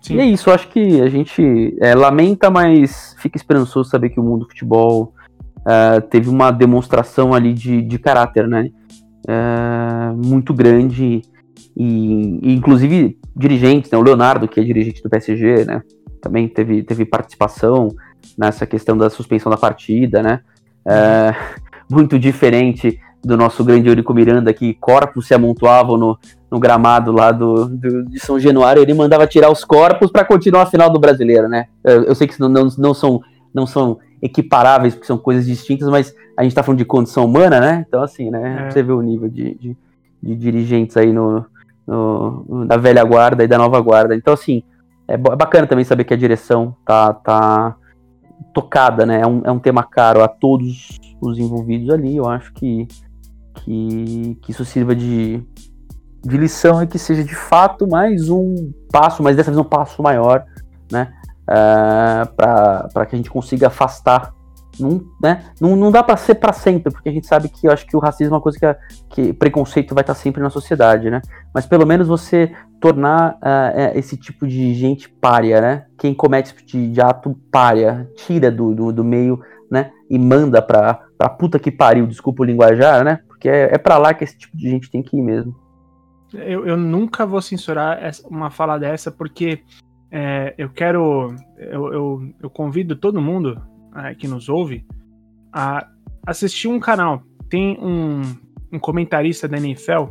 Sim. E é isso, acho que a gente é, lamenta, mas fica esperançoso saber que o mundo do futebol uh, teve uma demonstração ali de, de caráter, né? Uh, muito grande e, e, inclusive dirigentes, né? O Leonardo, que é dirigente do PSG, né? Também teve, teve participação nessa questão da suspensão da partida, né? Muito diferente do nosso grande Eurico Miranda, que corpos se amontoavam no, no gramado lá do, do, de São Januário, ele mandava tirar os corpos para continuar a final do brasileiro, né? Eu, eu sei que não, não, não, são, não são equiparáveis, porque são coisas distintas, mas a gente está falando de condição humana, né? Então, assim, né? É. Você vê o nível de, de, de dirigentes aí no, no, da velha guarda e da nova guarda. Então, assim, é, é bacana também saber que a direção tá, tá tocada, né? É um, é um tema caro a todos os envolvidos ali. Eu acho que que, que isso sirva de, de lição e que seja de fato mais um passo, mas dessa vez um passo maior, né? Uh, é, para que a gente consiga afastar. Não, né? não, dá para ser para sempre, porque a gente sabe que eu acho que o racismo é uma coisa que, que preconceito vai estar sempre na sociedade, né? Mas pelo menos você tornar uh, esse tipo de gente párea, né? Quem comete esse tipo de, ato párea, tira do, do, do meio, né? E manda pra, pra puta que pariu, desculpa o linguajar, né? Porque é, é para lá que esse tipo de gente tem que ir mesmo. Eu, eu nunca vou censurar essa, uma fala dessa, porque é, eu quero. Eu, eu, eu, convido todo mundo é, que nos ouve a assistir um canal. Tem um, um comentarista da NFL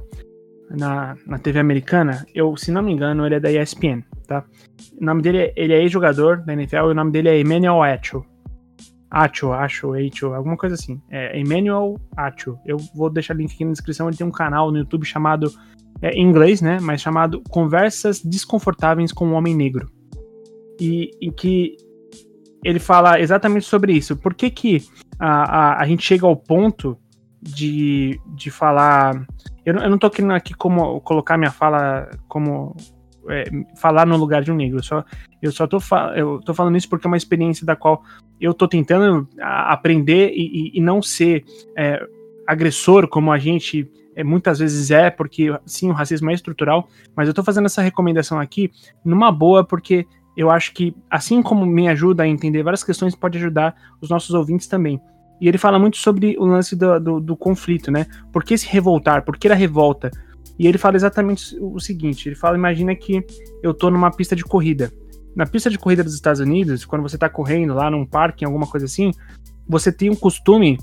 na, na TV americana. Eu, se não me engano, ele é da ESPN, tá? O nome dele é, ele é ex-jogador da NFL e o nome dele é Emmanuel Atchell. Acho, acho, Acho, alguma coisa assim. É Emmanuel Acho. Eu vou deixar o link aqui na descrição. Ele tem um canal no YouTube chamado, é, em inglês, né? Mas chamado Conversas Desconfortáveis com o Homem Negro. E em que ele fala exatamente sobre isso. Por que, que a, a, a gente chega ao ponto de, de falar. Eu, eu não tô querendo aqui como colocar minha fala como é, falar no lugar de um negro. Eu só, eu só tô, eu tô falando isso porque é uma experiência da qual eu tô tentando aprender e, e, e não ser é, agressor como a gente é, muitas vezes é, porque sim, o racismo é estrutural, mas eu tô fazendo essa recomendação aqui numa boa, porque eu acho que, assim como me ajuda a entender várias questões, pode ajudar os nossos ouvintes também. E ele fala muito sobre o lance do, do, do conflito, né? Por que se revoltar? Por que a revolta? E ele fala exatamente o seguinte: ele fala, imagina que eu tô numa pista de corrida. Na pista de corrida dos Estados Unidos, quando você tá correndo lá num parque, alguma coisa assim, você tem um costume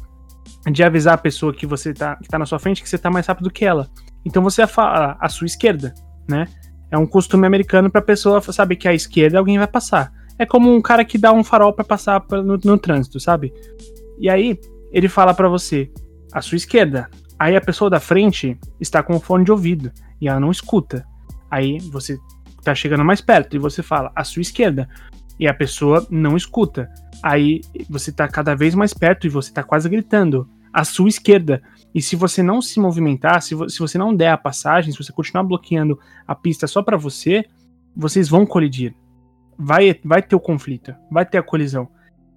de avisar a pessoa que você tá, que tá na sua frente que você tá mais rápido que ela. Então você fala à sua esquerda, né? É um costume americano pra pessoa saber que à esquerda alguém vai passar. É como um cara que dá um farol para passar no, no trânsito, sabe? E aí ele fala para você, à sua esquerda, Aí a pessoa da frente está com o fone de ouvido e ela não escuta. Aí você tá chegando mais perto e você fala à sua esquerda e a pessoa não escuta. Aí você tá cada vez mais perto e você tá quase gritando à sua esquerda. E se você não se movimentar, se, vo se você não der a passagem, se você continuar bloqueando a pista só para você, vocês vão colidir. Vai, vai ter o conflito, vai ter a colisão.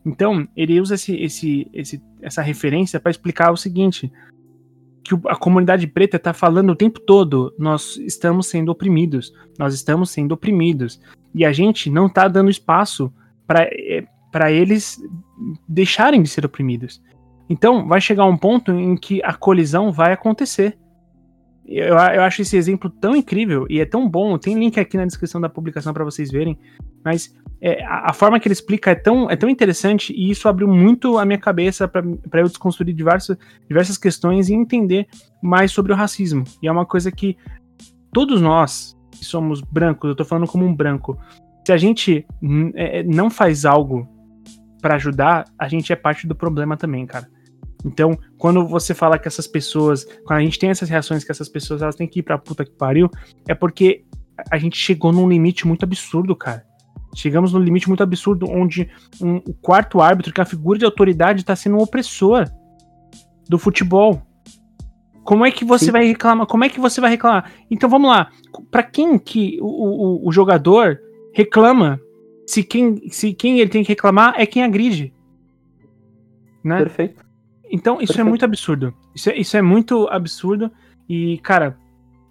Então, ele usa esse, esse, esse essa referência para explicar o seguinte: que a comunidade preta está falando o tempo todo: nós estamos sendo oprimidos, nós estamos sendo oprimidos. E a gente não está dando espaço para eh, eles deixarem de ser oprimidos. Então, vai chegar um ponto em que a colisão vai acontecer. Eu, eu acho esse exemplo tão incrível e é tão bom. Tem link aqui na descrição da publicação para vocês verem. Mas é, a, a, forma que ele explica é tão, é tão interessante e isso abriu muito a minha cabeça para eu desconstruir diversas, questões e entender mais sobre o racismo. E é uma coisa que todos nós que somos brancos, eu tô falando como um branco, se a gente é, não faz algo para ajudar, a gente é parte do problema também, cara. Então, quando você fala que essas pessoas, quando a gente tem essas reações que essas pessoas elas têm que ir pra puta que pariu, é porque a gente chegou num limite muito absurdo, cara. Chegamos num limite muito absurdo onde um, o quarto árbitro, que é a figura de autoridade, está sendo um opressor do futebol. Como é que você Sim. vai reclamar? Como é que você vai reclamar? Então vamos lá. Para quem que o, o, o, jogador reclama? Se quem, se quem ele tem que reclamar é quem agride. Né? Perfeito. Então, isso é muito absurdo. Isso é, isso é muito absurdo. E, cara,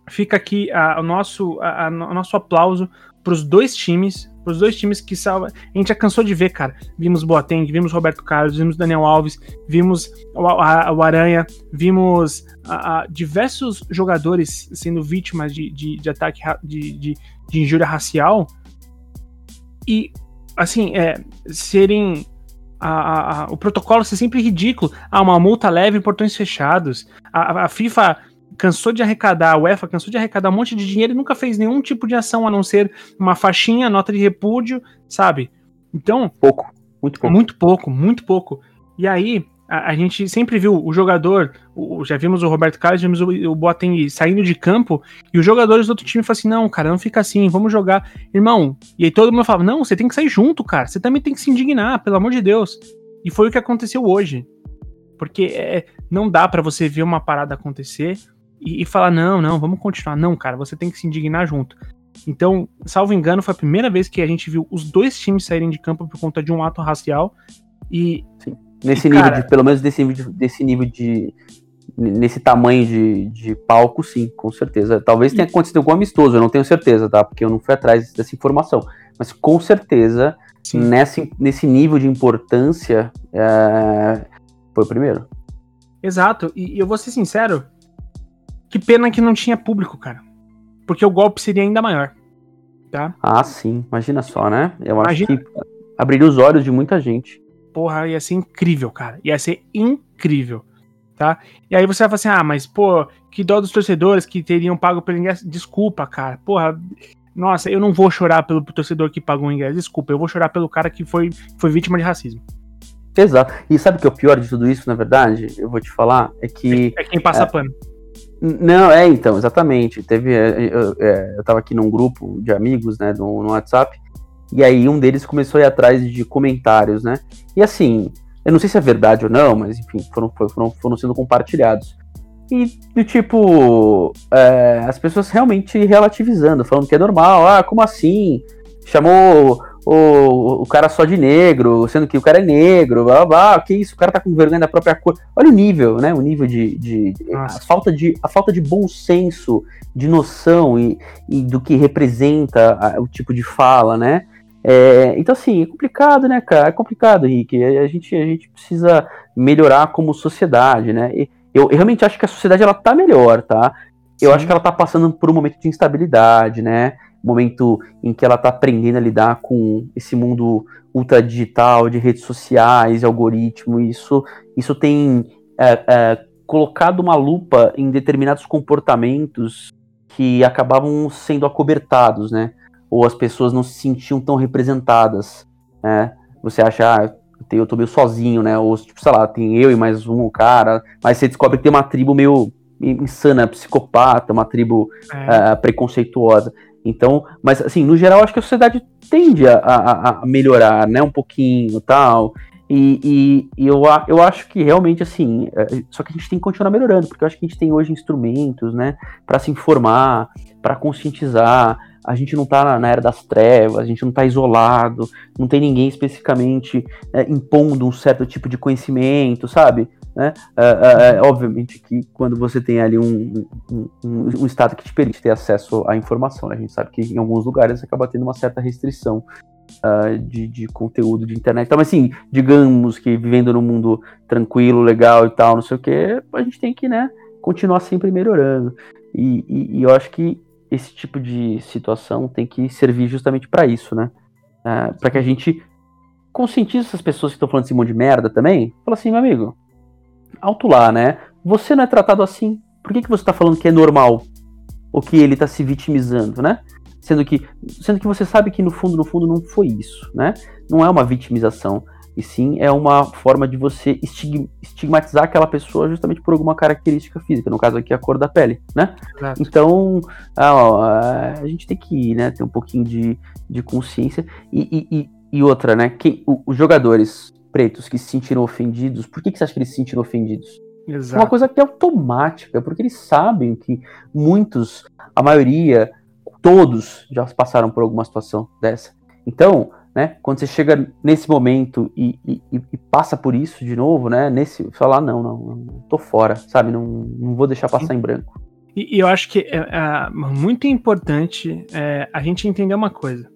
fica aqui a- o nosso, a- a- o nosso aplauso pros dois times. Pros dois times que salva. A gente já cansou de ver, cara. Vimos Boateng, vimos Roberto Carlos, vimos Daniel Alves, vimos o, a- o Aranha, vimos diversos jogadores sendo vítimas de, de, de ataque de, de, de injúria racial. E, assim, é, serem a- a- o protocolo ser sempre ridículo. Ah, uma multa leve em portões fechados. A, a- a FIFA cansou de arrecadar, a UEFA cansou de arrecadar um monte de dinheiro e nunca fez nenhum tipo de ação a não ser uma faixinha, nota de repúdio, sabe? Então, Pouco, muito pouco. muito pouco, muito pouco. E aí, a, a gente sempre viu o jogador, o- já vimos o Roberto Carlos, vimos o, o Boateng saindo de campo, e os jogadores do outro time falam assim, não, cara, não fica assim, vamos jogar. Irmão, e aí todo mundo falava, não, você tem que sair junto, cara, você também tem que se indignar, pelo amor de Deus. E foi o que aconteceu hoje. Porque é, não dá pra você ver uma parada acontecer e, e falar, não, não, vamos continuar. Não, cara, você tem que se indignar junto. Então, salvo engano, foi a primeira vez que a gente viu os dois times saírem de campo por conta de um ato racial. E Nesse nível cara- de, pelo menos desse nível de, desse nível de nesse tamanho de, de palco, sim, com certeza. Talvez tenha acontecido algum amistoso, eu não tenho certeza, tá? Porque eu não fui atrás dessa informação. Mas com certeza, Sim. nesse, nesse nível de importância, é, foi o primeiro. Exato, e, e eu vou ser sincero, que pena que não tinha público, cara. Porque o golpe seria ainda maior. Tá? Ah, sim, imagina só, né? Eu Imagina. acho que abriria os olhos de muita gente. Porra, ia ser incrível, cara. Ia ser incrível. Tá? E aí você vai falar assim: ah, mas, pô, que dó dos torcedores que teriam pago pelo ingresso. Desculpa, cara. Porra, nossa, eu não vou chorar pelo torcedor que pagou o ingresso. Desculpa, eu vou chorar pelo cara que foi, foi vítima de racismo. Exato. E sabe o que é o pior de tudo isso, na verdade? Eu vou te falar, é que. É quem passa pano. Não, é, então, exatamente. Teve. é, Eu, é, eu tava aqui num grupo de amigos, né, no, no WhatsApp, e aí um deles começou a ir atrás de comentários, né? E assim, eu não sei se é verdade ou não, mas enfim, foram, foram, foram sendo compartilhados. E do tipo, é, as pessoas realmente relativizando, falando que é normal, ah, como assim? Chamou o, o cara só de negro, sendo que o cara é negro, blá blá, blá que isso, o cara tá com vergonha da própria cor. Olha o nível, né? O nível de. de- a, falta de a falta de bom senso, de noção e, e do que representa a- o tipo de fala, né? É, então, assim, é complicado, né, cara? É complicado, Henrique. A a gente, a gente precisa melhorar como sociedade, né? E eu, eu realmente acho que a sociedade ela tá melhor, tá? Eu Sim. acho que ela tá passando por um momento de instabilidade, né? Momento em que ela tá aprendendo a lidar com esse mundo ultra digital, de redes sociais, algoritmo. Isso, isso tem é, é, colocado uma lupa em determinados comportamentos que acabavam sendo acobertados, né? Ou as pessoas não se sentiam tão representadas, né? Você acha, ah, eu tô meio sozinho, né? Ou, tipo, sei lá, tem eu e mais um cara, mas você descobre que tem uma tribo meio insana, psicopata, uma tribo É, ah, preconceituosa. Então, mas assim, no geral, acho que a sociedade tende a, a- a melhorar, né, um pouquinho tal. E, e- e eu, eu acho que realmente, assim, é, só que a gente tem que continuar melhorando, porque eu acho que a gente tem hoje instrumentos, né, para se informar, para conscientizar. A gente não tá na, era das trevas, a gente não tá isolado, não tem ninguém especificamente é, impondo um certo tipo de conhecimento, sabe? Né? É, é, é, obviamente que quando você tem ali um, um, um- um estado que te permite ter acesso à informação, né? a gente sabe que em alguns lugares acaba tendo uma certa restrição ah, de, de conteúdo de internet. Então, mas assim, digamos que vivendo num mundo tranquilo, legal e tal, não sei o que, a gente tem que, né, continuar sempre melhorando. E, e- e eu acho que esse tipo de situação tem que servir justamente para isso, né? para que a gente conscientize essas pessoas que estão falando esse monte de merda também. Fala assim, meu amigo, alto lá, né? Você não é tratado assim. Por que, que você tá falando que é normal? Ou que ele tá se vitimizando, né? Sendo que, sendo que você sabe que no fundo, no fundo, não foi isso, né? Não é uma vitimização. E sim é uma forma de você estig- estigmatizar aquela pessoa justamente por alguma característica física, no caso aqui a cor da pele, né? exato. Então, ah, ó, a a gente tem que né, ter um pouquinho de, de consciência. E, e- e- outra, né? Quem, o- os jogadores pretos que se sentiram ofendidos, por que, que você acha que eles se sentiram ofendidos? É uma Exato. coisa que é automática, porque eles sabem que muitos, a maioria, todos já passaram por alguma situação dessa. Então, né? Quando você chega nesse momento e, e, e passa por isso de novo, né? Nesse, falar, não, não, não, tô fora, sabe? Não, não vou deixar passar Sim. em branco. E, e, eu acho que é, é muito importante é, a gente entender uma coisa.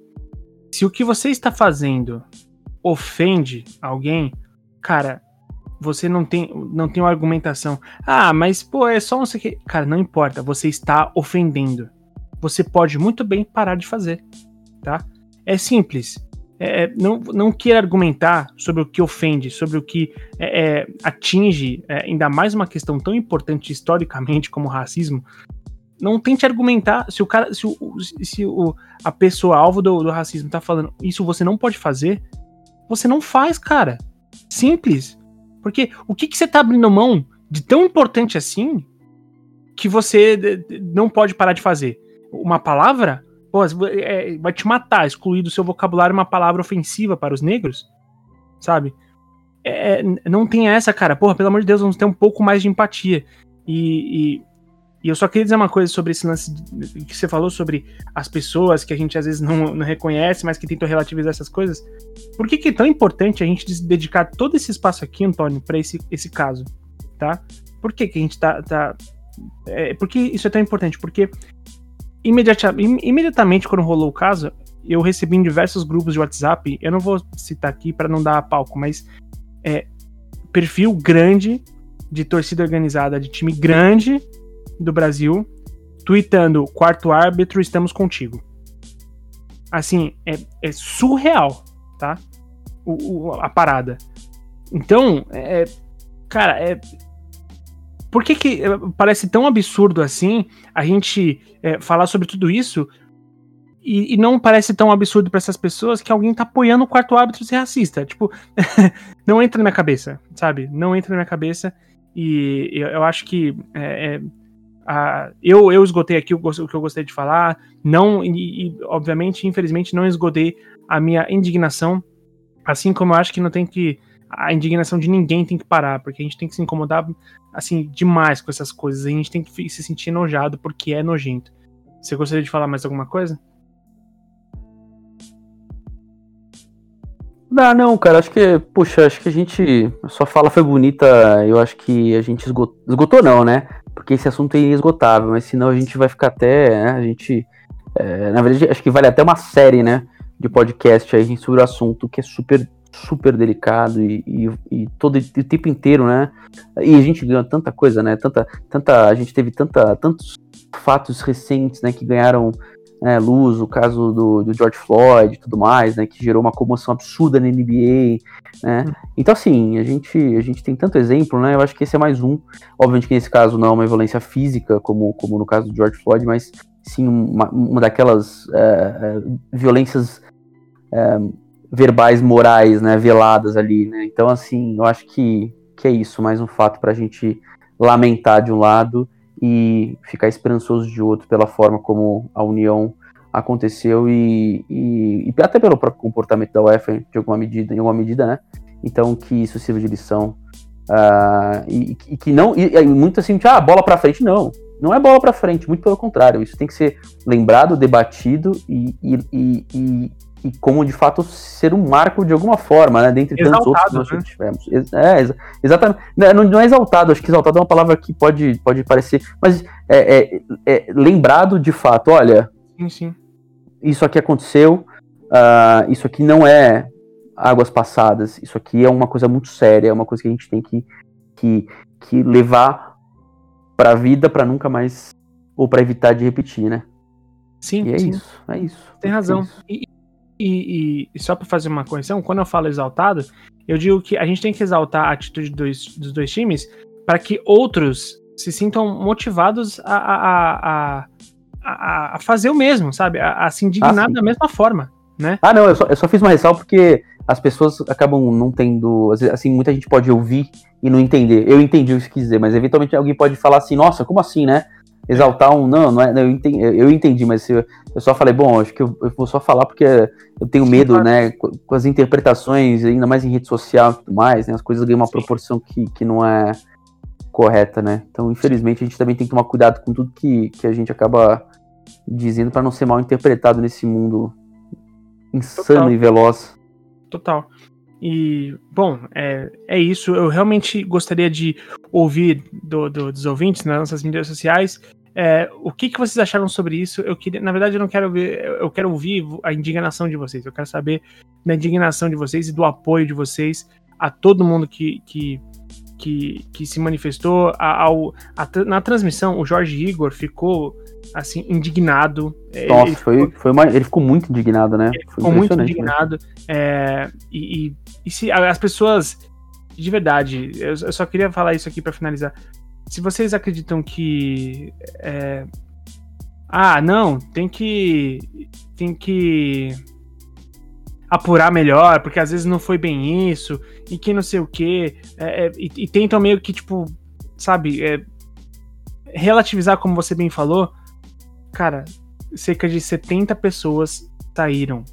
Se o que você está fazendo ofende alguém, cara, você não tem, não tem uma argumentação. Ah, mas pô, é só não sei o que. Cara, não importa, você está ofendendo. Você pode muito bem parar de fazer, tá? É simples. É, é não, não queira argumentar sobre o que ofende, sobre o que é, é, atinge, é, ainda mais uma questão tão importante historicamente como o racismo. Não tente argumentar se o cara, se, o, se o, a pessoa alvo do, do racismo tá falando isso você não pode fazer, você não faz, cara. Simples. Porque o que, que você tá abrindo mão de tão importante assim que você não pode parar de fazer? Uma palavra? Pô, é, vai te matar, excluir do seu vocabulário uma palavra ofensiva para os negros? Sabe? É, não tem essa, cara. Porra, pelo amor de Deus, vamos ter um pouco mais de empatia. E, e eu só queria dizer uma coisa sobre esse lance que você falou sobre as pessoas que a gente às vezes não, não reconhece, mas que tentam relativizar essas coisas. Por que, que é tão importante a gente dedicar todo esse espaço aqui, Antônio, para esse, esse caso? Tá? Por que, que a gente tá. tá é, por que isso é tão importante? Porque imediata, imediatamente quando rolou o caso, eu recebi em diversos grupos de WhatsApp, eu não vou citar aqui para não dar palco, mas é, perfil grande de torcida organizada, de time grande do Brasil, tweetando: quarto árbitro, estamos contigo. Assim, é, é surreal, tá? O, o, a parada. Então, é, cara, é. Por que, que é, parece tão absurdo assim a gente é, falar sobre tudo isso e, e, não parece tão absurdo para essas pessoas que alguém tá apoiando o quarto árbitro ser racista? Tipo, não entra na minha cabeça, sabe? Não entra na minha cabeça e eu, eu acho que é, é Uh, eu, eu esgotei aqui o, o, que eu gostei de falar, não e, e, obviamente, infelizmente, não esgotei a minha indignação, assim como eu acho que não tem que a indignação de ninguém tem que parar, porque a gente tem que se incomodar assim demais com essas coisas, a gente tem que se sentir enojado porque é nojento. Você gostaria de falar mais alguma coisa? Não, não, cara, acho que, puxa, acho que a gente, sua fala foi bonita, eu acho que a gente esgotou, esgotou não, né? porque esse assunto é inesgotável, mas senão a gente vai ficar até. Né, a gente. É, na verdade, acho que vale até uma série, né? De podcast aí sobre o assunto, que é super, super delicado e, e, e todo o tempo inteiro, né? E a gente ganhou tanta coisa, né? Tanta, tanta, a gente teve tanta, tantos fatos recentes, né? Que ganharam né, luz, o caso do, do, George Floyd e tudo mais, né, que gerou uma comoção absurda na NBA, né? Então, assim, a gente, a gente tem tanto exemplo, né? Eu acho que esse é mais um. Obviamente que nesse caso não é uma violência física, como, como no caso do George Floyd, mas sim uma, uma daquelas é, violências é, verbais, morais, né, veladas ali, né? Então, assim, eu acho que, que é isso, mais um fato para a gente lamentar de um lado e ficar esperançoso de outro pela forma como a união aconteceu e, e, e, até pelo próprio comportamento da UEFA de alguma medida, em alguma medida, né? Então que isso sirva de lição uh, e, e, que não e, muito assim, ah, bola para frente não, não é bola para frente, muito pelo contrário, isso tem que ser lembrado, debatido e, e, e como de fato ser um marco de alguma forma, né? Dentre tantos outros que nós né? tivemos. É, ex exatamente. Não, não, é exaltado, acho que exaltado é uma palavra que pode, pode parecer. Mas é, é, é lembrado de fato, olha. Sim, sim. Isso aqui aconteceu, uh, isso aqui não é águas passadas, isso aqui é uma coisa muito séria, é uma coisa que a gente tem que, que, que levar para a vida para nunca mais, ou para evitar de repetir, né? Sim, e é sim. isso, é isso. Tem razão. Isso. E, e, e só para fazer uma correção, quando eu falo exaltado, eu digo que a gente tem que exaltar a atitude dos, dos dois times para que outros se sintam motivados a, a, a, a, a fazer o mesmo, sabe? A, a se indignar ah, da mesma forma, né? Ah, não, eu só, eu só fiz uma ressalva porque as pessoas acabam não tendo. Assim, muita gente pode ouvir e não entender. Eu entendi o que você quis dizer, mas eventualmente alguém pode falar assim, nossa, como assim, né? Exaltar um. Não, não é, eu, entendi, eu entendi, mas eu, eu só falei, bom, acho que eu, eu, vou só falar porque eu tenho medo, né, com as interpretações, ainda mais em rede social e tudo mais, né, as coisas ganham uma proporção que, que não é correta, né. Então, infelizmente, a gente também tem que tomar cuidado com tudo que, que a gente acaba dizendo para não ser mal interpretado nesse mundo insano Total. e veloz. Total. E, bom, é, é isso. Eu realmente gostaria de ouvir do- do- dos ouvintes nas nossas mídias sociais é, o que, que vocês acharam sobre isso. Eu queria, na verdade, eu não quero ouvir, eu quero ouvir a indignação de vocês. Eu quero saber da indignação de vocês e do apoio de vocês a todo mundo que, que, que, que se manifestou. Ao, a na transmissão, o Jorge Igor ficou assim, indignado. Ele- Nossa, ele foi, foi uma- ele ficou muito indignado, né? Foi ficou muito né? indignado. é, e, e- e se as pessoas, de verdade, eu, eu só queria falar isso aqui pra finalizar. Se vocês acreditam que. é, ah, não, tem que. Tem que. Apurar melhor, porque às vezes não foi bem isso, e que não sei o quê. é, é, e, e tentam meio que, tipo, sabe, é, relativizar, como você bem falou. Cara, cerca de 70 pessoas saíram.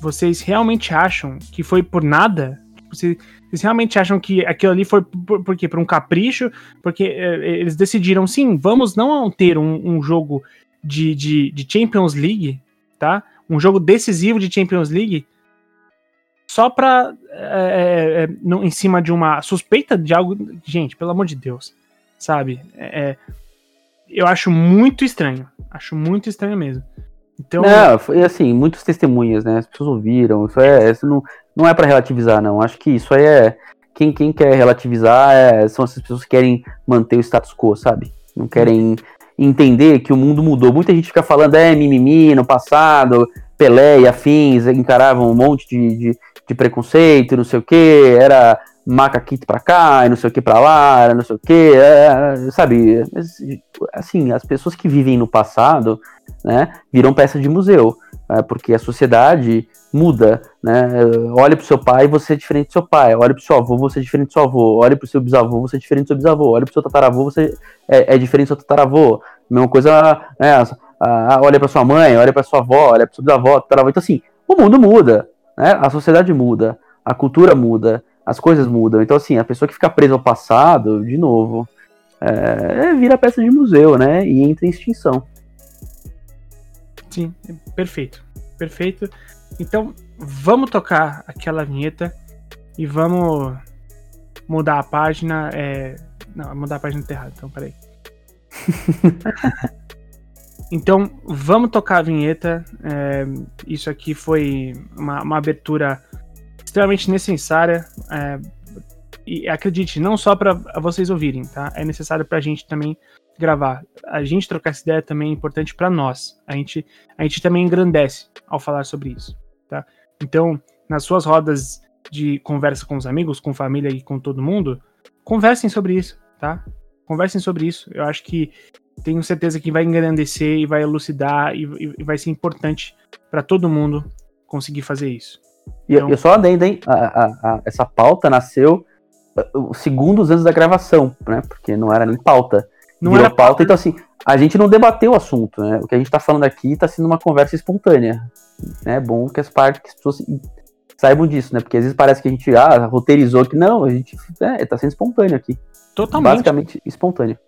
Vocês realmente acham que foi por nada? Vocês, vocês realmente acham que aquilo ali foi por, por quê? Por um capricho? Porque é, eles decidiram, sim, vamos não ter um, um jogo de, de, de Champions League, tá? Um jogo decisivo de Champions League só pra. é, é, é, não- em cima de uma suspeita de algo. Gente, pelo amor de Deus, sabe? É, é, eu acho muito estranho. Acho muito estranho mesmo. Então, Não, foi assim, muitas testemunhas, né? As pessoas ouviram. Isso é, isso não, não é para relativizar, não. Acho que isso aí é. Quem, quem quer relativizar é- são essas pessoas que querem manter o status quo, sabe? Não querem entender que o mundo mudou. Muita gente fica falando, é mimimi, no passado, Pelé e afins encaravam um monte de, de, de preconceito, não sei o que, era macaquito pra cá, e não sei o que pra lá, não sei o que, sabe? Mas, Assim, as pessoas que vivem no passado, né, viram peça de museu, né, porque a sociedade muda, né? Olha pro seu pai, você é diferente do seu pai. Olha pro seu avô, você é diferente do seu avô. Olha pro seu bisavô, você é diferente do seu bisavô. Olha pro seu tataravô, você é, é diferente do seu tataravô. Mesma coisa, né? olha pra sua mãe, olha pra sua avó, olha pro seu bisavó, tataravô. Então, assim, o mundo muda, né? A sociedade muda, a cultura muda, as coisas mudam. Então, assim, a pessoa que fica presa ao passado, de novo, é, vira peça de museu, né? E entra em extinção. Sim, perfeito. Perfeito. Então, vamos tocar aquela vinheta e vamos mudar a página. É... Não, mudar a página tá errado, então peraí. então, vamos tocar a vinheta. É, Isso aqui foi uma, uma abertura extremamente necessária. é, E acredite, não só para vocês ouvirem, tá? É necessário pra gente também gravar. A gente trocar essa ideia também é importante para nós. A gente, a gente também engrandece ao falar sobre isso, tá? Então, nas suas rodas de conversa com os amigos, com família e com todo mundo, conversem sobre isso, tá? Conversem sobre isso. Eu acho que tenho certeza que vai engrandecer e vai elucidar e, e- e vai ser importante para todo mundo conseguir fazer isso. E Então- eu só adendo, hein? A- a- a- essa pauta nasceu uh, segundos antes da gravação, né? Porque não era nem pauta. Não Virou era pauta, então assim, a gente não debateu o assunto, né? O que a gente tá falando aqui tá sendo uma conversa espontânea. né? É bom que as partes, que as pessoas saibam disso, né? Porque às vezes parece que a gente ah, roteirizou que não, a gente é, tá sendo espontâneo aqui. totalmente Basicamente espontâneo.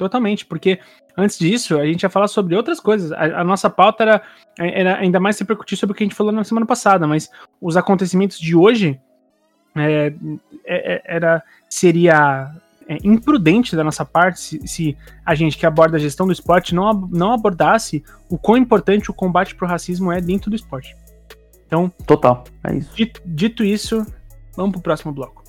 Totalmente, porque antes disso a gente ia falar sobre outras coisas. A, a nossa pauta era, era ainda mais repercutir sobre o que a gente falou na semana passada, mas os acontecimentos de hoje é, é- é- era seria é, imprudente da nossa parte se, se a gente que aborda a gestão do esporte não, não abordasse o quão importante o combate pro racismo é dentro do esporte. Então, Total. É isso. dito, dito isso, vamos pro próximo bloco.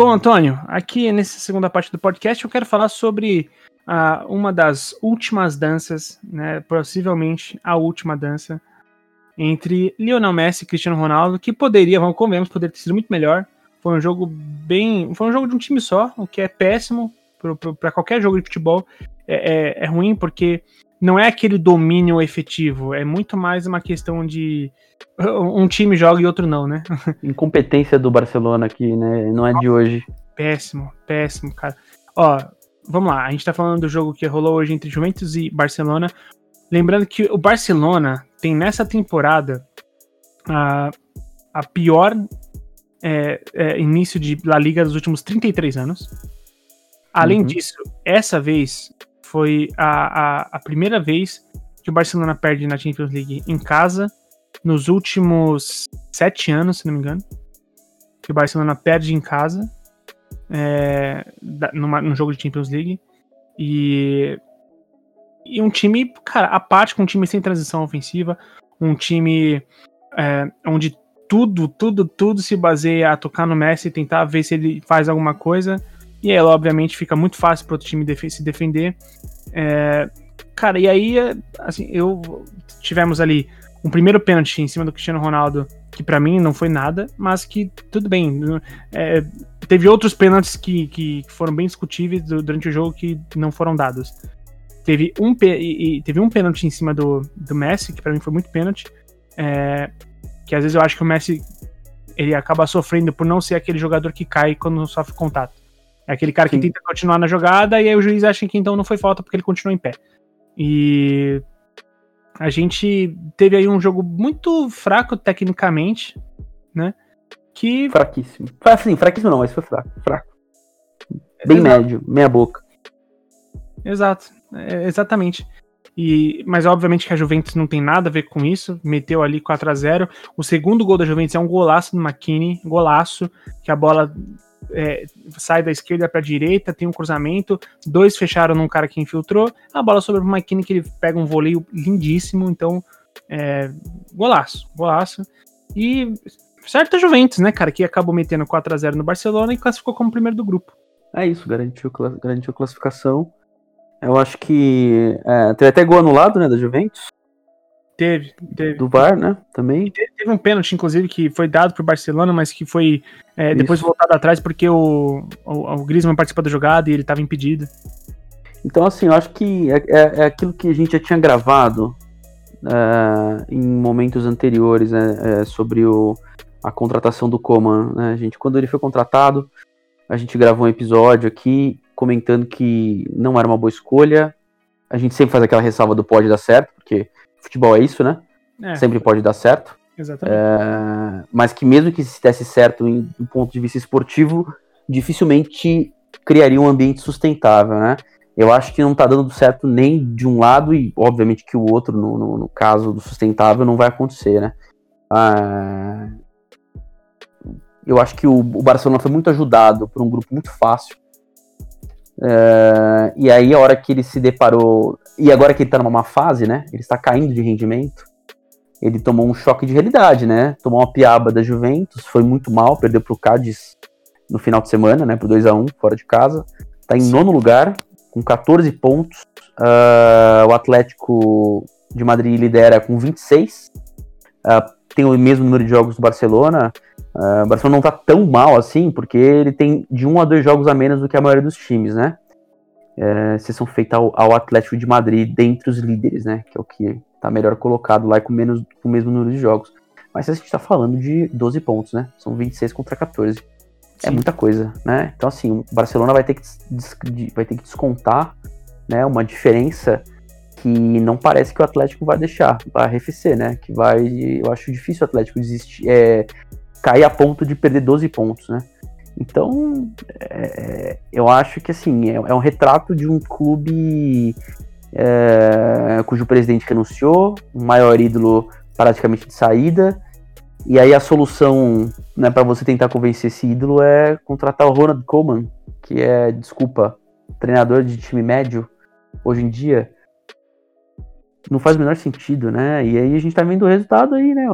Bom, Antônio, aqui nessa segunda parte do podcast eu quero falar sobre ah, uma das últimas danças, né, possivelmente a última dança entre Lionel Messi e Cristiano Ronaldo, que poderia, vamos convenhamos, poderia ter sido muito melhor. Foi um jogo bem, foi um jogo de um time só, o que é péssimo para qualquer jogo de futebol. É, é, é ruim porque não é aquele domínio efetivo, é muito mais uma questão de um time joga e outro não, né? Incompetência do Barcelona aqui, né? Não é de hoje. Péssimo, péssimo, cara. Ó, vamos lá, a gente tá falando do jogo que rolou hoje entre Juventus e Barcelona. Lembrando que o Barcelona tem nessa temporada a, a pior é, é, início de La Liga dos últimos 33 anos. Além Uhum. disso, essa vez foi a, a, a primeira vez que o Barcelona perde na Champions League em casa nos últimos sete anos, se não me engano. Que o Barcelona perde em casa é, numa, num jogo de Champions League. E, e um time, cara, apático, um time sem transição ofensiva, um time é, onde tudo, tudo, tudo se baseia a tocar no Messi tentar ver se ele faz alguma coisa. E aí, obviamente, fica muito fácil para outro time defe- se defender. É, cara, e aí, é, assim, eu tivemos ali um primeiro pênalti em cima do Cristiano Ronaldo, que pra mim não foi nada, mas que tudo bem. é, teve outros pênaltis que, que foram bem discutíveis du- durante o jogo que não foram dados. Teve um, e, teve um pênalti em cima do, do Messi, que pra mim foi muito pênalti. é, que às vezes eu acho que o Messi ele acaba sofrendo por não ser aquele jogador que cai quando sofre contato. É aquele cara Sim. que tenta continuar na jogada e aí o juiz acha que então não foi falta porque ele continuou em pé. E a gente teve aí um jogo muito fraco tecnicamente, né? Que Fraquíssimo. Assim, fraquíssimo não, mas foi fraco. Fraco. Bem Exato. médio, meia boca. Exato, é, exatamente. E, mas obviamente que a Juventus não tem nada a ver com isso, meteu ali 4 a 0 O segundo gol da Juventus é um golaço do McKinney, golaço, que a bola é, sai da esquerda para a direita, tem um cruzamento, dois fecharam num cara que infiltrou, a bola sobre o McKinney que ele pega um voleio lindíssimo, então é, golaço, golaço. E certo a Juventus, né, cara, que acabou metendo 4 a 0 no Barcelona e classificou como primeiro do grupo. É isso, garantiu, garantiu classificação. Eu acho que. É, teve até gol anulado, né, da Juventus, Teve, teve. do VAR, né? Também. Teve um pênalti, inclusive, que foi dado pro Barcelona, mas que foi é, depois voltado atrás porque o, o, o Griezmann participou da jogada e ele estava impedido. Então, assim, eu acho que é, é- é aquilo que a gente já tinha gravado é, em momentos anteriores, né, é, sobre o, a contratação do Coman. Né? A gente, quando ele foi contratado, a gente gravou um episódio aqui comentando que não era uma boa escolha. A gente sempre faz aquela ressalva do pode dar certo, porque futebol é isso, né? É, Sempre pode dar certo. exatamente. É, mas que mesmo que se desse certo em, do ponto de vista esportivo, dificilmente criaria um ambiente sustentável, né? Eu acho que não tá dando certo nem de um lado e, obviamente, que o outro, no, no, no caso do sustentável, não vai acontecer, né? Ah, eu acho que o, o Barcelona foi muito ajudado por um grupo muito fácil. É, e aí, a hora que ele se deparou. E agora que ele tá numa má fase, né? Ele está caindo de rendimento ele tomou um choque de realidade, né? Tomou uma piaba da Juventus, foi muito mal, perdeu pro Cádiz no final de semana, né? Por 2 a 1 fora de casa. Tá em nono lugar, com 14 pontos. Ah, o Atlético de Madrid lidera com 26. Ah, tem o mesmo número de jogos do Barcelona. Ah, o Barcelona não tá tão mal assim, porque ele tem de um a dois jogos a menos do que a maioria dos times, né? É, exceção feita ao, ao Atlético de Madrid dentre os líderes, né? Que é o que tá melhor colocado lá e com, menos, com o mesmo número de jogos. Mas a gente tá falando de 12 pontos, né? São 26 contra 14. É Sim. muita coisa, né? Então, assim, o Barcelona vai ter que, vai ter que descontar né, uma diferença que não parece que o Atlético vai deixar, vai arrefecer, né? Que vai. Eu acho difícil o Atlético desistir, é, cair a ponto de perder 12 pontos, né? Então, é, eu acho que assim, é, é um retrato de um clube é, cujo presidente renunciou, o maior ídolo praticamente de saída, e aí a solução né, para você tentar convencer esse ídolo é contratar o Ronald Koeman, que é, desculpa, treinador de time médio hoje em dia. Não faz o menor sentido, né? E aí a gente tá vendo o resultado aí, né?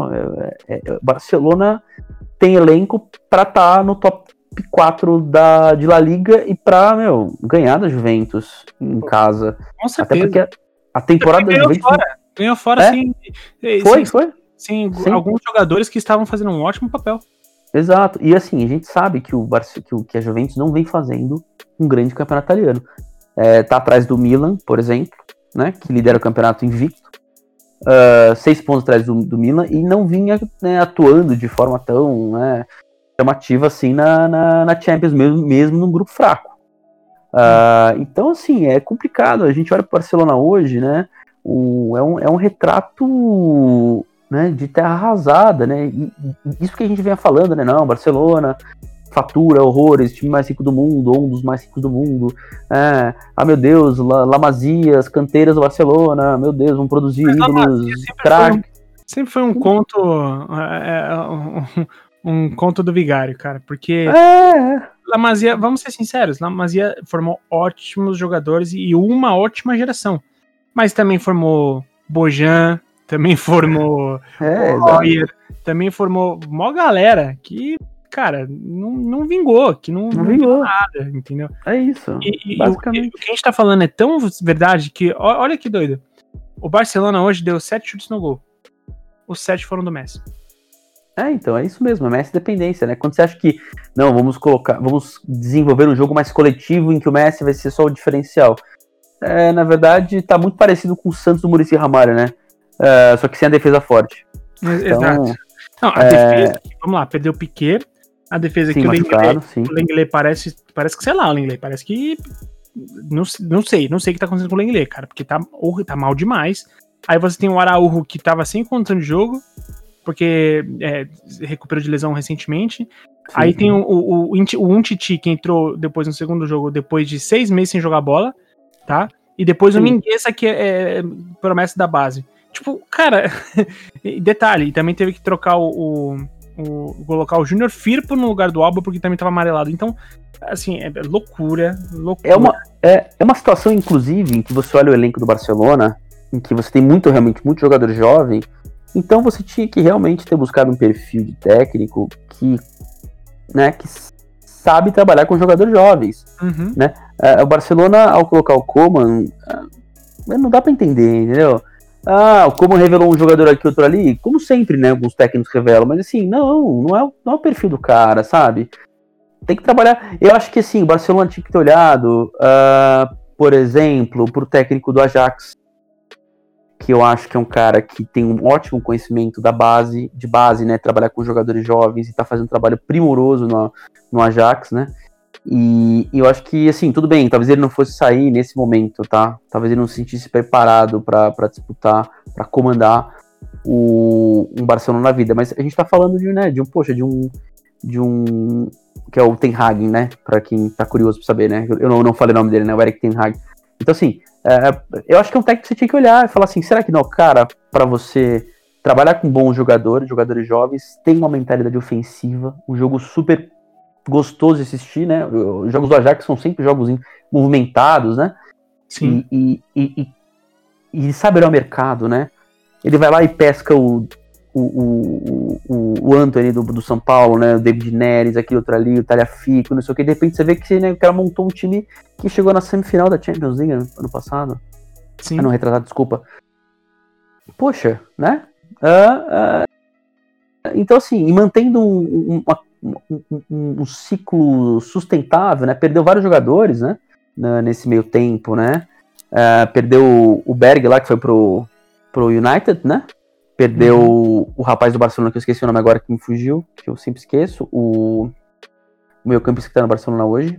é- é- é- Barcelona tem elenco pra estar no top 4 da, de La Liga e pra, meu, ganhar da Juventus em casa. Com Até certeza. porque a, a temporada da ganhou Juventus fora. Ganhou fora É? sem, foi, sem, foi. sem Sim. alguns jogadores que estavam fazendo um ótimo papel. Exato. E assim, a gente sabe que o, Barce- que o que a Juventus não vem fazendo um grande campeonato italiano. É, tá atrás do Milan, por exemplo, né? Que lidera o campeonato invicto. ah, seis pontos atrás do, do Milan e não vinha né, atuando de forma tão né, chamativa assim na, na, na Champions, mesmo, mesmo num grupo fraco. Ah, então, assim, é complicado. A gente olha para o Barcelona hoje, né? O, é, um, é um retrato né, de terra arrasada, né? E, isso que a gente vem falando, né? Não, Barcelona fatura horrores, time mais rico do mundo, ou um dos mais ricos do mundo. É, ah, meu Deus, La, La Masia, as canteiras do Barcelona, meu Deus, vão produzir Mas ídolos, Masia sempre craque. Sempre foi um conto. é, é, um, um conto do vigário, cara. Porque É, La Masia, vamos ser sinceros, La Masia formou ótimos jogadores e uma ótima geração. Mas também formou Bojan, também formou é. Royer, também formou mó galera que, cara, não, não vingou, que não, Não não vingou. nada, entendeu? é isso. E, e o, basicamente. o que a gente tá falando é tão verdade que, olha que doido. O Barcelona hoje deu sete chutes no gol. Os sete foram do Messi. É, então, é isso mesmo, é Messi dependência, né? Quando você acha que, não, vamos colocar, vamos desenvolver um jogo mais coletivo em que o Messi vai ser só o diferencial. É, na verdade, tá muito parecido com o Santos do Muricy Ramalho, né? É, só que sem a defesa forte. Então, Exato. Não, a é- defesa, vamos lá, perdeu o Piquet. A defesa sim, que o Lenglet, sim. o Lenglet parece, parece que, sei lá, o Lenglet parece que não, não sei, não sei o que tá acontecendo com o Lenglet, cara, porque tá, tá mal demais. Aí você tem o Araújo que tava sem condição de jogo, porque é, recuperou de lesão recentemente. Aí tem o, o, o, o Untiti que entrou depois no segundo jogo, depois de seis meses sem jogar bola, tá? E depois o Sim. Mingueza, que é, é promessa da base. Tipo, cara, e detalhe, também teve que trocar o. o- o- colocar o Júnior Firpo no lugar do Alba, porque também tava amarelado. Então, assim, é loucura, loucura. É uma, é, é uma situação, inclusive, em que você olha o elenco do Barcelona, em que você tem muito, realmente, muito jogador jovem, então você tinha que realmente ter buscado um perfil de técnico que, né, que sabe trabalhar com jogadores jovens. Uhum. É, o Barcelona, ao colocar o Coman, é, não dá pra entender, entendeu? Ah, o Coman revelou um jogador aqui, outro ali, como sempre, né? Alguns técnicos revelam, mas assim, não, não é, o- não é o perfil do cara, sabe? Tem que trabalhar. Eu acho que assim, o Barcelona tinha que ter olhado, ah, por exemplo, pro técnico do Ajax, que eu acho que é um cara que tem um ótimo conhecimento da base, de base, né? Trabalhar com jogadores jovens e tá fazendo um trabalho primoroso no, no Ajax, né? E, e eu acho que, assim, tudo bem, talvez ele não fosse sair nesse momento, tá? Talvez ele não se sentisse preparado pra disputar, pra comandar o, um Barcelona na vida. Mas a gente tá falando de, né, de um, poxa, de um. De um. Que é o Ten Hag, né? Pra quem tá curioso pra saber, né? Eu não, não falei o nome dele, né? O Eric Ten Hag. Então, assim, é, eu acho que é um técnico que você tinha que olhar e falar assim: será que não, cara, pra você trabalhar com bons jogadores, jogadores jovens, tem uma mentalidade ofensiva, um jogo super gostoso de assistir, né? Os jogos do Ajax são sempre jogos movimentados, né? Sim. E, e, e, e, sabe olhar o mercado, né? Ele vai lá e pesca o, o, o, o, Anthony do, do São Paulo, né? O David Neres, aquele outro ali, o Talhafico, não sei o que. De repente você vê que né, o cara montou um time que chegou na semifinal da Champions League ano, passado. Sim. Ah, não, retratado, desculpa. Poxa, né? Ah, ah, então, assim, e mantendo um, um, uma- um- um- um ciclo sustentável, né? Perdeu vários jogadores, né? nesse meio tempo, né? Ah, perdeu o Berg lá, que foi pro, pro United, né? Perdeu Uhum. o rapaz do Barcelona, que eu esqueci o nome agora, que me fugiu, que eu sempre esqueço. O, o meu campista que tá no Barcelona hoje.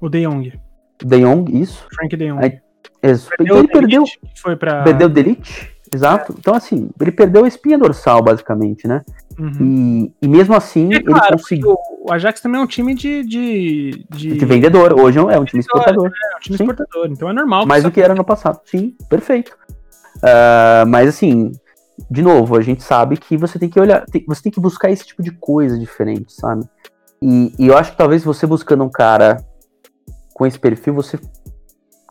O De Jong. De Jong, isso. Frank De Jong. Aí, Isso. Perdeu Então ele perdeu. Foi pra... Perdeu o Delite, exato. Então, assim, ele perdeu a espinha dorsal, basicamente, né? Uhum. E, e mesmo assim, É ele claro, conseguiu. o Ajax também é um time de. de, de... De vendedor, hoje é um time exportador. É um time Sim. exportador, então é normal. Mais do que era no passado. Sim, perfeito. Ah, mas assim, de novo, a gente sabe que você tem que olhar, tem- você tem que buscar esse tipo de coisa diferente, sabe? E, e eu acho que talvez você buscando um cara com esse perfil, você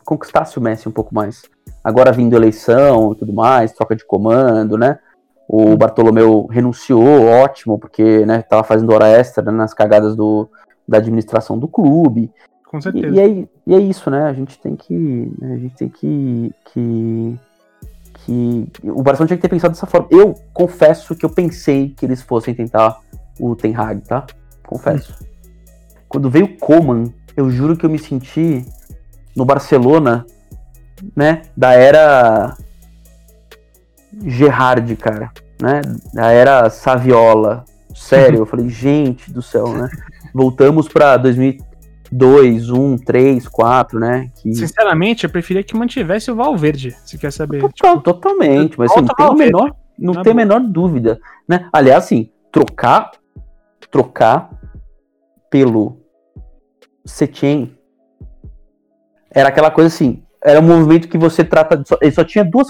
conquistasse o Messi um pouco mais. Agora vindo eleição e tudo mais, troca de comando, né? O Bartolomeu renunciou, ótimo, porque né, tava fazendo hora extra né, nas cagadas do, da administração do clube. Com E, certeza. e é, e é isso, né? A gente tem que. né, A gente tem que. que que o Barcelona tinha que ter pensado dessa forma. Eu confesso que eu pensei que eles fossem tentar o Ten Hag, tá? Confesso. Quando veio o Coman, eu juro que eu me senti no Barcelona, né? Da era Gerrard, cara, né? Da era Saviola. Sério, eu falei, gente do céu, né? Voltamos pra 2002, 1, 3, 4, né? Que... Sinceramente, eu preferia que mantivesse o Valverde, se quer saber. Total, totalmente, mas assim, não tem, Valverde. menor, não Na tem boa. menor dúvida, né? Aliás, assim, trocar, trocar pelo Setien era aquela coisa assim, era um movimento que você trata. Só, ele só tinha duas.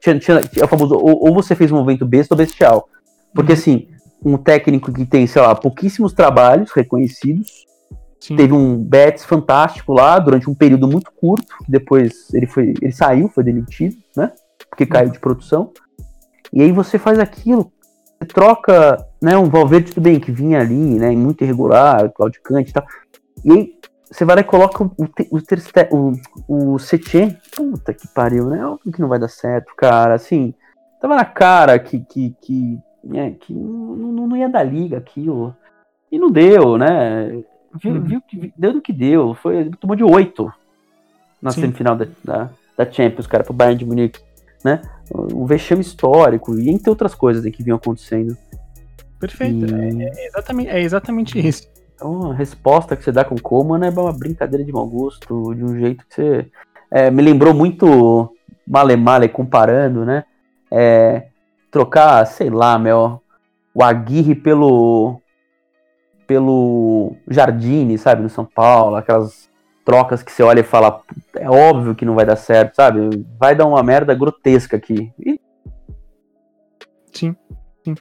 Tinha, tinha, o famoso. Ou, ou, você fez um movimento besta ou bestial. Porque, uhum. assim, um técnico que tem, sei lá, pouquíssimos trabalhos reconhecidos. Sim. Teve um Betis fantástico lá durante um período muito curto. Depois ele foi. Ele saiu, foi demitido, né? Porque caiu de produção. E aí você faz aquilo. Você troca, né? Um Valverde, tudo bem, que vinha ali, né? Muito irregular, claudicante e tal. E aí você vai lá e coloca o, o, o, o Setien. Puta que pariu, né? Óbvio que não vai dar certo, cara. Assim, tava na cara que, que, que, é, que não, não ia dar liga aquilo. E não deu, né? Viu, uhum. viu que deu do que deu. Foi, tomou de 8 na Sim. semifinal da, da, da, Champions, cara, pro Bayern de Munique. Né? O vexame histórico e entre outras coisas que vinham acontecendo. Perfeito. E... É, é, exatamente, é exatamente isso. Então a resposta que você dá com o Coman é uma brincadeira de mau gosto, de um jeito que você. É, me lembrou muito Male Male comparando, né? É, trocar, sei lá, meu, o Aguirre pelo. pelo Jardine, sabe, no São Paulo, aquelas trocas que você olha e fala, é óbvio que não vai dar certo, sabe? Vai dar uma merda grotesca aqui. E... Sim, sim.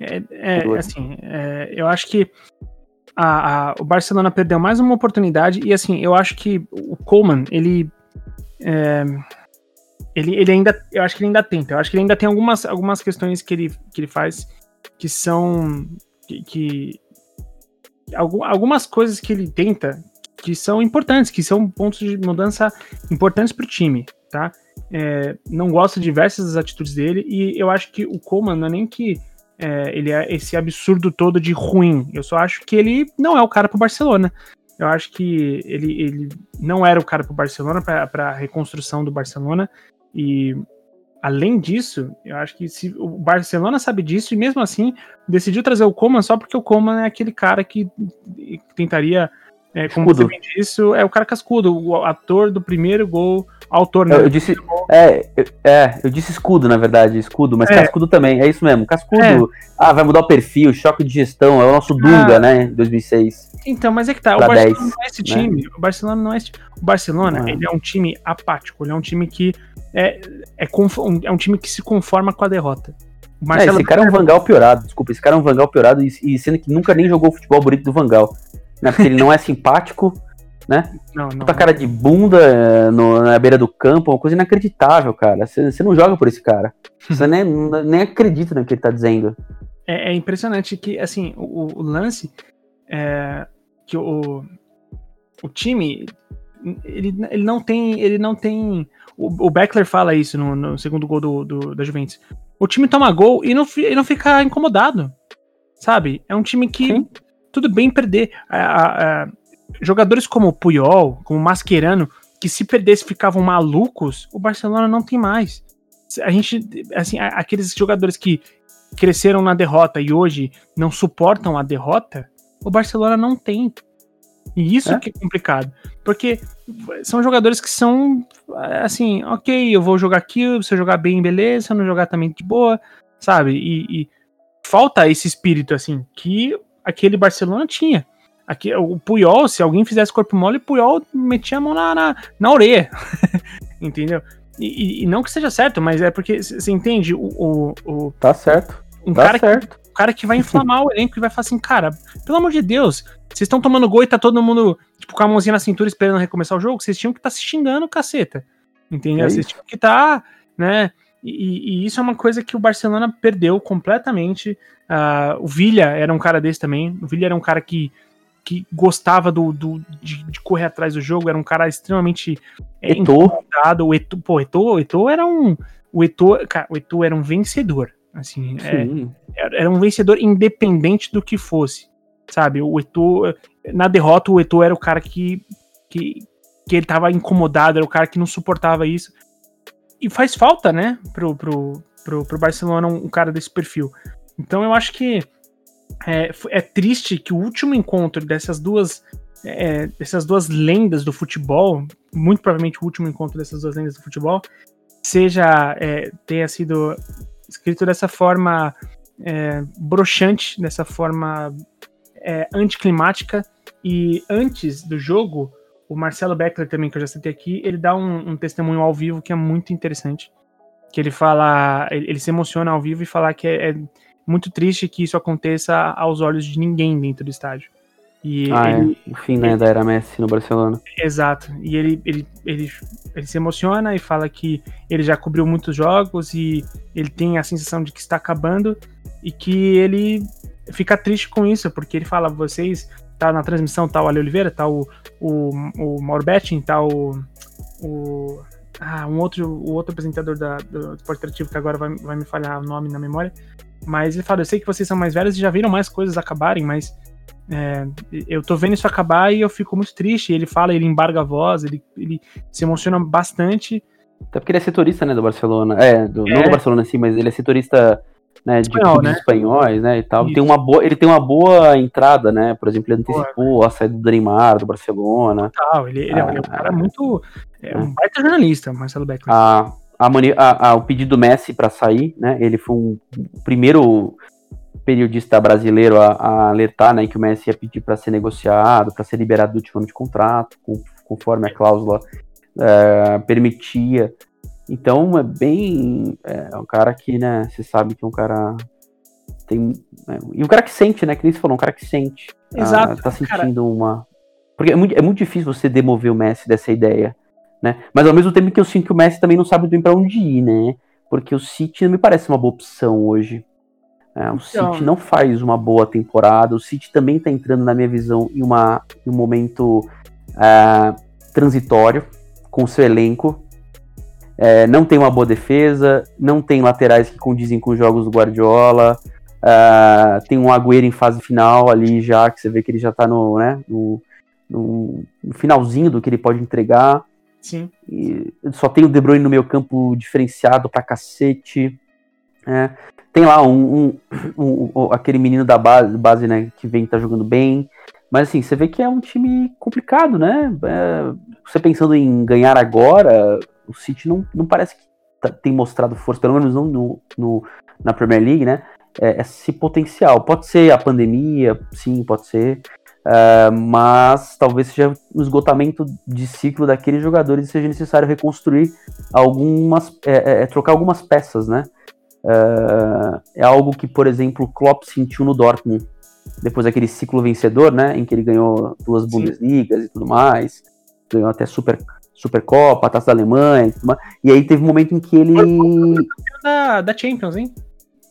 É, é assim, é, eu acho que a, a, o Barcelona perdeu mais uma oportunidade e assim, eu acho que o Coleman, ele, é, ele, ele ainda, eu acho que ele ainda tenta, eu acho que ele ainda tem algumas, algumas questões que ele, que ele faz que são, que, que algumas coisas que ele tenta que são importantes, que são pontos de mudança importantes para o time, tá? É, não gosto de diversas das atitudes dele e eu acho que o Coleman não é nem que é, ele é esse absurdo todo de ruim. Eu só acho que ele não é o cara pro Barcelona. Eu acho que ele, ele não era o cara pro Barcelona, para a reconstrução do Barcelona. E além disso, eu acho que se, o Barcelona sabe disso e mesmo assim decidiu trazer o Coman só porque o Coman é aquele cara que tentaria, é, como escudo. você bem disse, é o cara cascudo, o ator do primeiro gol autor, né? Eu, eu disse, é, eu, é, eu disse escudo, na verdade, escudo, mas é. cascudo também, é isso mesmo. Cascudo, é. ah, vai mudar o perfil, choque de gestão, é o nosso Dunga, ah. né, 2006. Então, mas é que tá, o Barcelona 10, não é esse time, né? o Barcelona não é esse, o Barcelona, ah. ele é um time apático, ele é um time que é, é, é um time que se conforma com a derrota. É, esse cara é um Vangal piorado, desculpa, esse cara é um Vangal piorado e, e sendo que nunca nem jogou o futebol bonito do Vangal, né, porque ele não é simpático, né? Não, não. Puta cara de bunda eh, no, na beira do campo, uma coisa inacreditável, cara. Você não joga por esse cara. Você nem, nem acredita no que ele tá dizendo. É, é impressionante que, assim, o, o lance é que o, o time ele, ele não tem ele não tem o, o Beckler fala isso no, no segundo gol do, do, da Juventus o time toma gol e não, e não fica incomodado sabe é um time que Sim. Tudo bem perder a, a, jogadores como Puyol, como Mascherano, que se perdesse ficavam malucos, o Barcelona não tem mais. A gente, assim, aqueles jogadores que cresceram na derrota e hoje não suportam a derrota, o Barcelona não tem. E isso é? que é complicado. Porque são jogadores que são assim, ok, eu vou jogar aqui, se eu jogar bem, beleza, se eu não jogar também de boa, sabe? E, e falta esse espírito, assim, que aquele Barcelona tinha. Aqui, o Puyol, se alguém fizesse corpo mole, o Puyol metia a mão na, na, na orelha. Entendeu? E, e, não que seja certo, mas é porque você entende o, o, o, Tá certo. Um tá cara certo. Que, um cara que vai inflamar o elenco e vai falar assim, cara, pelo amor de Deus, vocês estão tomando gol e tá todo mundo tipo, com a mãozinha na cintura esperando recomeçar o jogo, vocês tinham que estar tá se xingando, caceta. Entendeu? É vocês tinham que estar, tá, né? E, e, isso é uma coisa que o Barcelona perdeu completamente. Uh, o Villa era um cara desse também. O Villa era um cara que que gostava do, do de, de, correr atrás do jogo, era um cara extremamente é, incomodado. O Eto, pô, Eto, Eto era um. O Eto, cara, o Eto era um vencedor. Assim, é, era um vencedor independente do que fosse. Sabe? O Eto. Na derrota, o Eto era o cara que, que, que ele tava incomodado, era o cara que não suportava isso. E faz falta, né, pro, pro, pro, pro Barcelona um, cara desse perfil. Então eu acho que é, é triste que o último encontro dessas duas é, dessas duas lendas do futebol, muito provavelmente o último encontro dessas duas lendas do futebol, seja é, tenha sido escrito dessa forma é, broxante, dessa forma é, anticlimática E antes do jogo, o Marcelo Beckler também, que eu já citei aqui, ele dá um, um testemunho ao vivo que é muito interessante. Que ele fala, ele, ele se emociona ao vivo e fala que é, é, muito triste que isso aconteça aos olhos de ninguém dentro do estádio. E ah, ele, é. O fim, né, da era Messi no Barcelona. Exato. E ele, ele, ele, ele se emociona e fala que ele já cobriu muitos jogos e ele tem a sensação de que está acabando e que ele fica triste com isso, porque ele fala, vocês tá na transmissão, tá o Ale Oliveira, tá o, o, o Mauro Betting, tá o, o ah, um outro, o outro apresentador da, do Esporte Interativo, que agora vai, vai me falhar o nome na memória, mas ele fala, eu sei que vocês são mais velhos e já viram mais coisas acabarem, mas é, eu tô vendo isso acabar e eu fico muito triste. Ele fala, ele embarga a voz, ele, ele se emociona bastante. Até porque ele é setorista, né, do Barcelona. É, do, é. não do Barcelona sim, mas ele é setorista né, de Espanhol, clubes né? espanhóis, né, e tal. Tem uma boa, ele tem uma boa entrada, né, por exemplo, ele antecipou a saída do Neymar, do Barcelona. Total, ele, ele, ah, é um cara muito, é um baita jornalista, Marcelo Beckler. A, a, a, a, o pedido do Messi para sair, né, ele foi um primeiro periodista brasileiro a, a alertar, né, que o Messi ia pedir para ser negociado, para ser liberado do último ano de contrato, com, conforme a cláusula é, permitia. Então é bem. É um cara que, né, você sabe que é um cara. Tem, é, e um cara que sente, né? Que nem você falou, um cara que sente. Ah, Exato. Ah, tá sentindo cara. uma. Porque é muito, é muito difícil você demover o Messi dessa ideia, né? Mas ao mesmo tempo que eu sinto que o Messi também não sabe bem para onde ir, né? Porque o City não me parece uma boa opção hoje. É, o então... City não faz uma boa temporada. O City também está entrando, na minha visão, em, uma, em um momento uh, transitório com o seu elenco. É, não tem uma boa defesa, não tem laterais que condizem com os jogos do Guardiola. Uh, tem um Agüero em fase final ali já, que você vê que ele já está no, né, no, no, no, finalzinho do que ele pode entregar. Sim. E só tem o De Bruyne no meio campo diferenciado pra cacete. É. Tem lá um, um, um, aquele menino da base, base, né, que vem tá jogando bem. Mas assim, você vê que é um time complicado, né? É, você pensando em ganhar agora, o City não, não parece que tá, tem mostrado força, pelo menos não no, no na Premier League, né? É, esse potencial. Pode ser a pandemia, sim, pode ser. Uh, mas talvez seja um esgotamento de ciclo daqueles jogadores e seja necessário reconstruir algumas, é, é, trocar algumas peças, né? Uh, é algo que, por exemplo, o Klopp sentiu no Dortmund, depois daquele ciclo vencedor, né, em que ele ganhou duas Bundesligas e tudo mais, ganhou até Super, Supercopa, Taça da Alemanha e aí teve um momento em que ele... Da, da Champions, hein?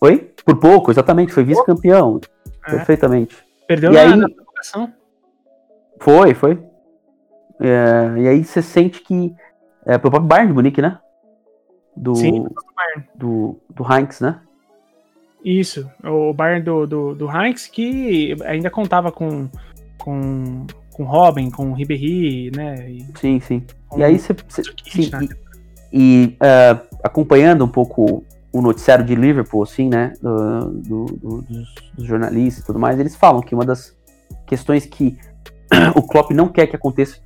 Oi? Por pouco, exatamente, foi vice-campeão, é. perfeitamente. Perdeu e na, aí... na Foi, foi. É, e aí você sente que... É, pro próprio Bayern de Munique, né? do, Sim, do, do Heinz, né? Isso, o Bayern do, do, do Heinz, que ainda contava com, com, com Robin, com Ribéry, né? E, sim, sim. E aí você. Né? E, e uh, acompanhando um pouco o noticiário de Liverpool, assim, né? Do, do, do, dos, dos, jornalistas e tudo mais, eles falam que uma das questões que o Klopp não quer que aconteça,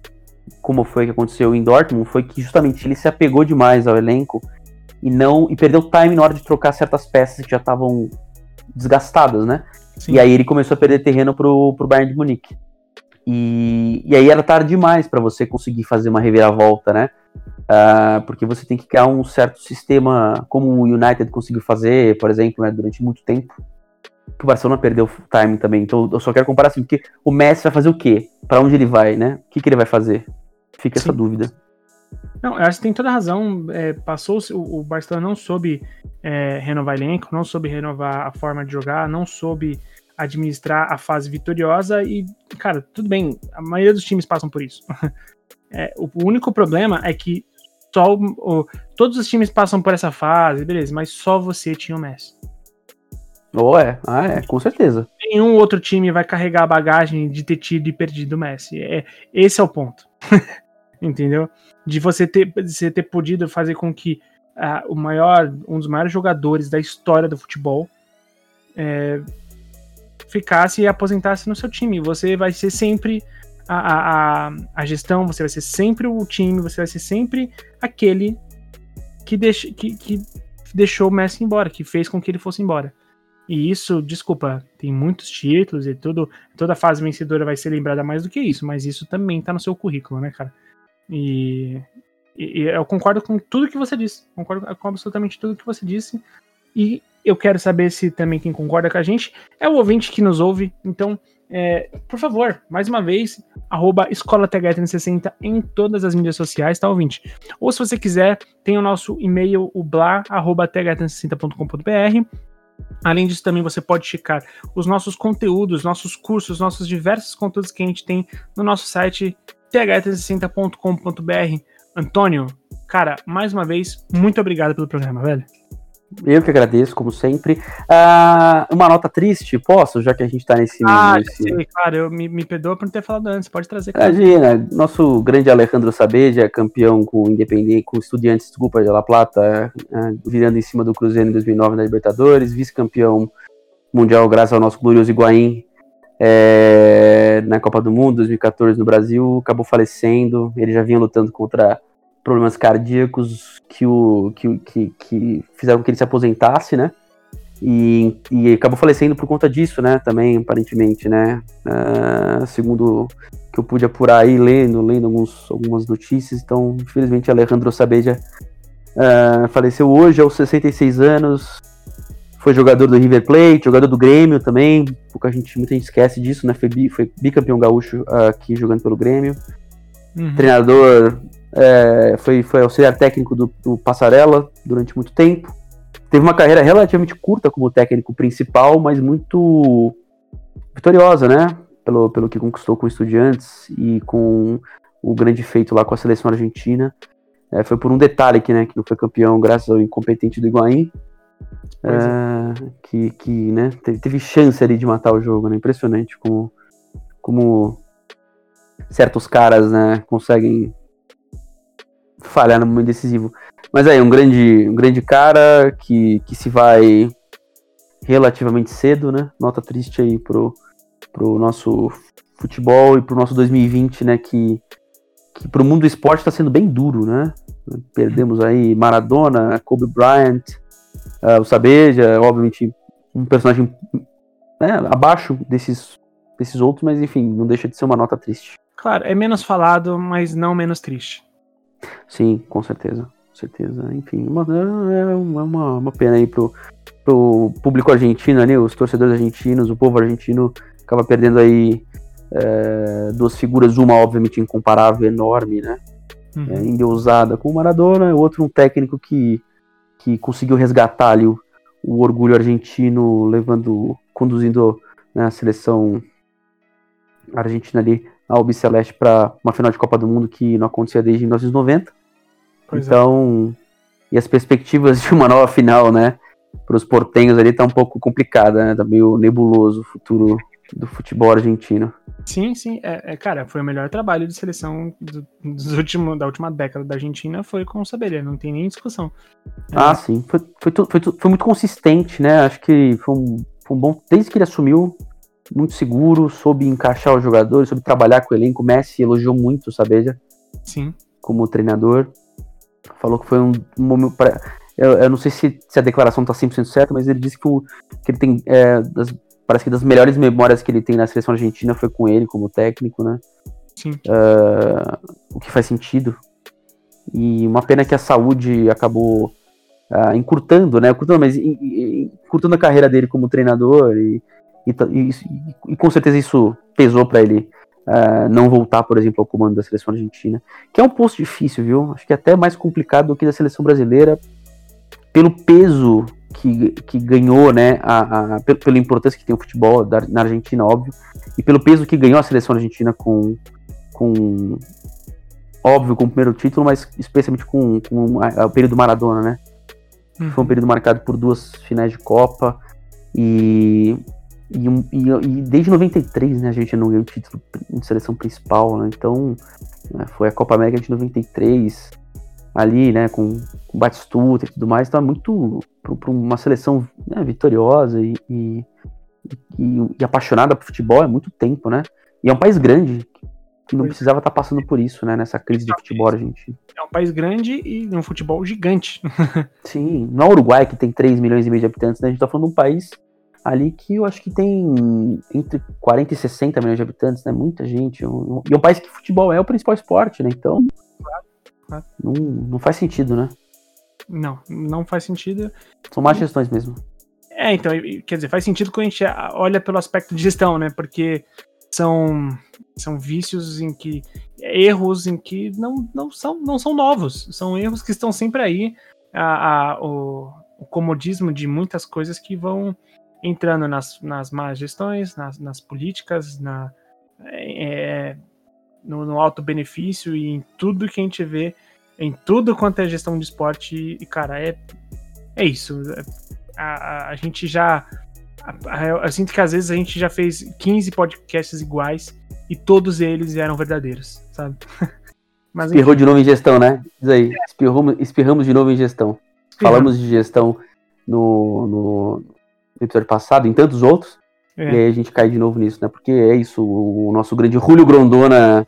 como foi que aconteceu em Dortmund, foi que justamente ele se apegou demais ao elenco e não e perdeu time na hora de trocar certas peças que já estavam desgastadas, né? Sim. E aí ele começou a perder terreno pro, pro Bayern de Munique. E, e aí era tarde demais para você conseguir fazer uma reviravolta, né? Uh, porque você tem que criar um certo sistema, como o United conseguiu fazer, por exemplo, né, durante muito tempo. Que o Barcelona perdeu time também. Então eu só quero comparar assim, porque o Messi vai fazer o quê? Para onde ele vai, né? O que, que ele vai fazer? Fica Sim. essa dúvida. Não, eu acho que tem toda razão. É, passou o, o Barcelona não soube é, renovar elenco, não soube renovar a forma de jogar, não soube administrar a fase vitoriosa e, cara, tudo bem, a maioria dos times passam por isso. É, o, único problema é que só o, todos os times passam por essa fase, beleza, mas só você tinha o Messi. Ou oh, é, ah, é, com certeza. Nenhum outro time vai carregar a bagagem de ter tido e perdido o Messi. É, esse é o ponto. entendeu? De você ter, de você ter podido fazer com que uh, o maior, um dos maiores jogadores da história do futebol é, ficasse e aposentasse no seu time. Você vai ser sempre a, a, a, gestão, você vai ser sempre o time, você vai ser sempre aquele que, deix, que, que deixou o Messi embora, que fez com que ele fosse embora. E isso, desculpa, tem muitos títulos e tudo, toda fase vencedora vai ser lembrada mais do que isso, mas isso também tá no seu currículo, né, cara? E, e, eu concordo com tudo que você disse, concordo com absolutamente tudo que você disse. E eu quero saber se também quem concorda com a gente é o ouvinte que nos ouve. Então, é, por favor, mais uma vez, arroba Escola 60 em todas as mídias sociais, tá, ouvinte? Ou se você quiser, tem o nosso e-mail, o blá, arroba 60combr Além disso, também você pode checar os nossos conteúdos, nossos cursos, nossos diversos conteúdos que a gente tem no nosso site th360.com.br. Antônio, cara, mais uma vez, muito obrigado pelo programa, velho. Eu que agradeço, como sempre. Ah, uma nota triste, posso, já que a gente tá nesse. Ah, nesse... sei, claro, eu me, me perdoa por não ter falado antes, pode trazer. Cara. Imagina, nosso grande Alejandro Sabeja, campeão com Independente, com Estudiantes, desculpa, de La Plata, ah, virando em cima do Cruzeiro em 2009 na Libertadores, vice-campeão mundial graças ao nosso glorioso Higuaín é, na Copa do Mundo 2014 no Brasil, acabou falecendo. Ele já vinha lutando contra problemas cardíacos que, o, que, que, que fizeram que ele se aposentasse, né? E, e acabou falecendo por conta disso, né? Também, aparentemente, né? Uh, segundo que eu pude apurar aí, lendo, lendo alguns, algumas notícias. Então, infelizmente, Alejandro Sabeja uh, faleceu hoje aos 66 anos. Foi jogador do River Plate, jogador do Grêmio também. Pouca gente, muita gente esquece disso, né? Foi, bi, foi bicampeão gaúcho uh, aqui jogando pelo Grêmio. Uhum. Treinador é, foi, foi auxiliar técnico do, do, Passarella durante muito tempo. Teve uma carreira relativamente curta como técnico principal, mas muito vitoriosa, né? Pelo, pelo que conquistou com estudiantes e com o grande feito lá com a seleção argentina. É, foi por um detalhe que, né, que não foi campeão graças ao incompetente do Higuaín. É, é. que, que né, teve, teve, chance ali de matar o jogo, né? Impressionante como, como certos caras né, conseguem falhar no momento decisivo. Mas aí, um grande, um grande cara que, que se vai relativamente cedo, né? Nota triste aí pro, pro nosso futebol e pro nosso 2020, né? Que, que pro mundo do esporte está sendo bem duro, né? Perdemos aí Maradona, Kobe Bryant, uh, o Sabeja, obviamente um personagem né, abaixo desses, desses outros, mas enfim, não deixa de ser uma nota triste. Claro, é menos falado, mas não menos triste. Sim, com certeza. Com certeza. Enfim, uma, é uma, uma pena aí pro, pro público argentino ali, os torcedores argentinos, o povo argentino acaba perdendo aí é, duas figuras, uma obviamente incomparável, enorme, né? Uhum. É, endeusada com o Maradona, o outro um técnico que, que conseguiu resgatar ali o, o orgulho argentino, levando, conduzindo né, a seleção argentina ali a Albiceleste para uma final de Copa do Mundo que não acontecia desde 1990. Pois é. então, é. e as perspectivas de uma nova final, né, para os portenhos ali tá um pouco complicada, né, tá meio nebuloso o futuro do futebol argentino. Sim, sim, é, é cara, foi o melhor trabalho de seleção do, dos últimos, da última década da Argentina foi com o Saberia, não tem nem discussão. Ah, sim, foi, foi, foi, foi, muito consistente, né, acho que foi um, foi um bom, desde que ele assumiu, muito seguro, soube encaixar os jogadores, soube trabalhar com o elenco. O Messi elogiou muito o Sabeja. Sim. Como treinador. Falou que foi um, momento. Pra, eu, eu, não sei se, se, a declaração está 100% certa, mas ele disse que, o, que ele tem. É, das, parece que das melhores memórias que ele tem na seleção argentina foi com ele como técnico, né? Sim. Uh, o que faz sentido. E uma pena que a saúde acabou uh, encurtando, né? Encurtando, mas encurtando a carreira dele como treinador e e, e, e com certeza isso pesou para ele uh, não voltar, por exemplo, ao comando da seleção argentina, que é um posto difícil, viu? Acho que é até mais complicado do que da seleção brasileira, pelo peso que, que ganhou, né, a, a, pela importância que tem o futebol da, na Argentina, óbvio, e pelo peso que ganhou a seleção argentina com, com óbvio, com o primeiro título, mas especialmente com, com a, o período Maradona, né? Uhum. Foi um período marcado por duas finais de Copa e e, e, e, desde 93, né, a gente não ganhou o título de seleção principal, né? Então, né, foi a Copa América de 93, ali, né, com, com Batistuta e tudo mais, então é muito para uma seleção né, vitoriosa e, e, e, apaixonada por futebol é muito tempo, né? E é um país grande que não precisava estar tá passando por isso, né, nessa crise de futebol argentino. É um país grande e um futebol gigante. Sim, não é o Uruguai que tem 3 milhões e meio de habitantes, né? A gente tá falando de um país ali que eu acho que tem entre 40 e 60 milhões de habitantes, né? Muita gente. Um- um- e é um país que futebol é o principal esporte, né? Então. claro. Não, não faz sentido, né? Não, não faz sentido. São más gestões mesmo. É, então, quer dizer, faz sentido quando a gente olha pelo aspecto de gestão, né? Porque são, são vícios em que. erros em que não, não, são, não são novos. São erros que estão sempre aí. A, a- o, o comodismo de muitas coisas que vão entrando nas, nas más gestões, nas, nas políticas, na, é, no, no alto benefício e em tudo que a gente vê, em tudo quanto é gestão de esporte. E, cara, é, é isso. A, a, a gente já. a- Eu sinto que às vezes a gente já fez 15 podcasts iguais e todos eles eram verdadeiros, sabe? Mas Espirrou de novo em gestão, né? Diz aí. Espirramos, espirramos de novo em gestão. Falamos de gestão no, no episódio passado, em tantos outros. É. E aí a gente cai de novo nisso, né? Porque é isso, o nosso grande Julio Grondona,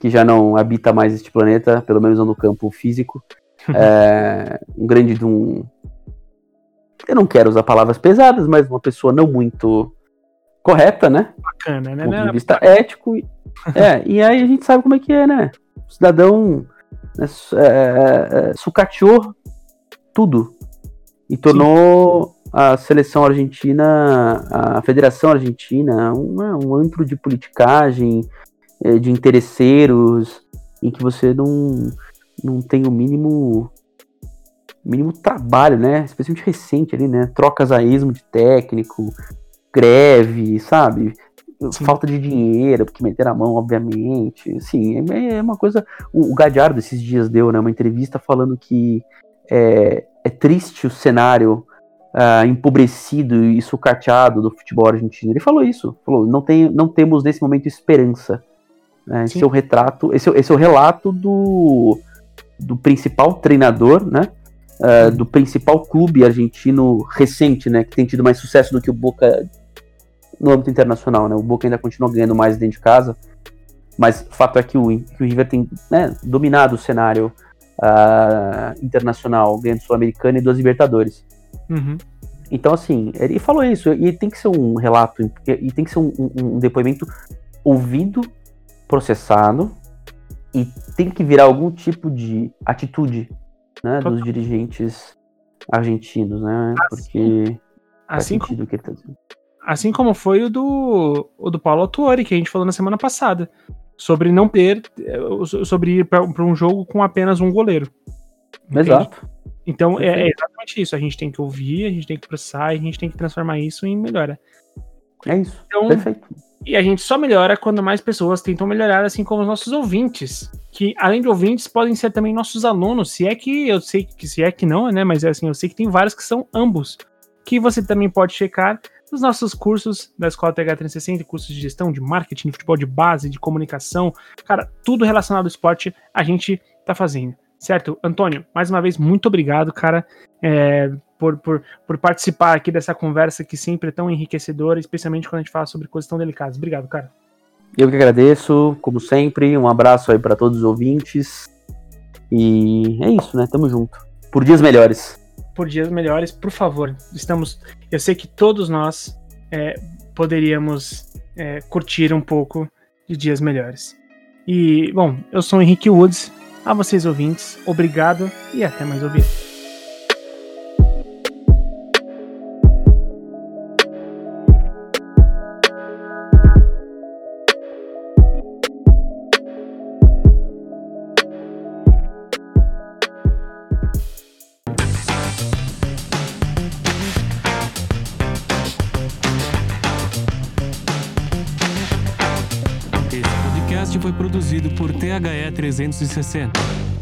que já não habita mais este planeta, pelo menos não no campo físico, é um grande de um. Eu não quero usar palavras pesadas, mas uma pessoa não muito correta, né? bacana, né? Do ponto Né? de vista ético. e- É, e aí a gente sabe como é que é, né? O cidadão né, su- é, é, sucateou tudo e tornou a seleção argentina, a Federação Argentina, um, um antro de politicagem, eh, de interesseiros, em que você não, não tem o mínimo mínimo trabalho, né? Especialmente recente ali, né? Trocas a esmo de técnico, greve, sabe? Sim. Falta de dinheiro, porque meter a mão, obviamente. Sim, é, é uma coisa. O, o Gadiardo esses dias deu, né? Uma entrevista falando que é, é triste o cenário ah, empobrecido e sucateado do futebol argentino. Ele falou isso. Falou, não, tem, não temos nesse momento esperança. né? Esse é o retrato, esse, é- esse é o relato do, do principal treinador, né? ah, do principal clube argentino recente, né? Que tem tido mais sucesso do que o Boca no âmbito internacional, né? O Boca ainda continua ganhando mais dentro de casa, mas o fato é que o, que o River tem né, dominado o cenário ah, internacional, ganhando Sul-Americana e duas Libertadores. Uhum. Então, assim, ele falou isso, e tem que ser um relato, e tem que ser um, um- um depoimento ouvido, processado, e tem que virar algum tipo de atitude né, dos dirigentes argentinos, né? Porque faz Assim, como- o que ele tá dizendo. assim como foi o do, o do Paulo Autuori, que a gente falou na semana passada. Sobre não ter. eh, Sobre ir para um jogo com apenas um goleiro. Entende? Exato. Então é, é exatamente isso. A gente tem que ouvir, a gente tem que processar, a gente tem que transformar isso em melhora. É isso. Então, Perfeito. E a gente só melhora quando mais pessoas tentam melhorar, assim como os nossos ouvintes. Que, além de ouvintes, podem ser também nossos alunos. Se é que eu sei que se é que não, né? Mas é assim, eu sei que tem vários que são ambos. Que você também pode checar nos nossos cursos da Escola TH360, cursos de gestão, de marketing, de futebol de base, de comunicação. Cara, tudo relacionado ao esporte a gente tá fazendo. Certo? Antônio, mais uma vez, muito obrigado, cara, é, por, por, por participar aqui dessa conversa que sempre é tão enriquecedora, especialmente quando a gente fala sobre coisas tão delicadas. Obrigado, cara. Eu que agradeço, como sempre. Um abraço aí para todos os ouvintes. E é isso, né? Tamo junto. Por dias melhores. Por dias melhores, por favor. Estamos. Eu sei que todos nós é, poderíamos é, curtir um pouco de dias melhores. E, bom, eu sou o Henrique Woods. A vocês ouvintes, obrigado e até mais ouvir. 360.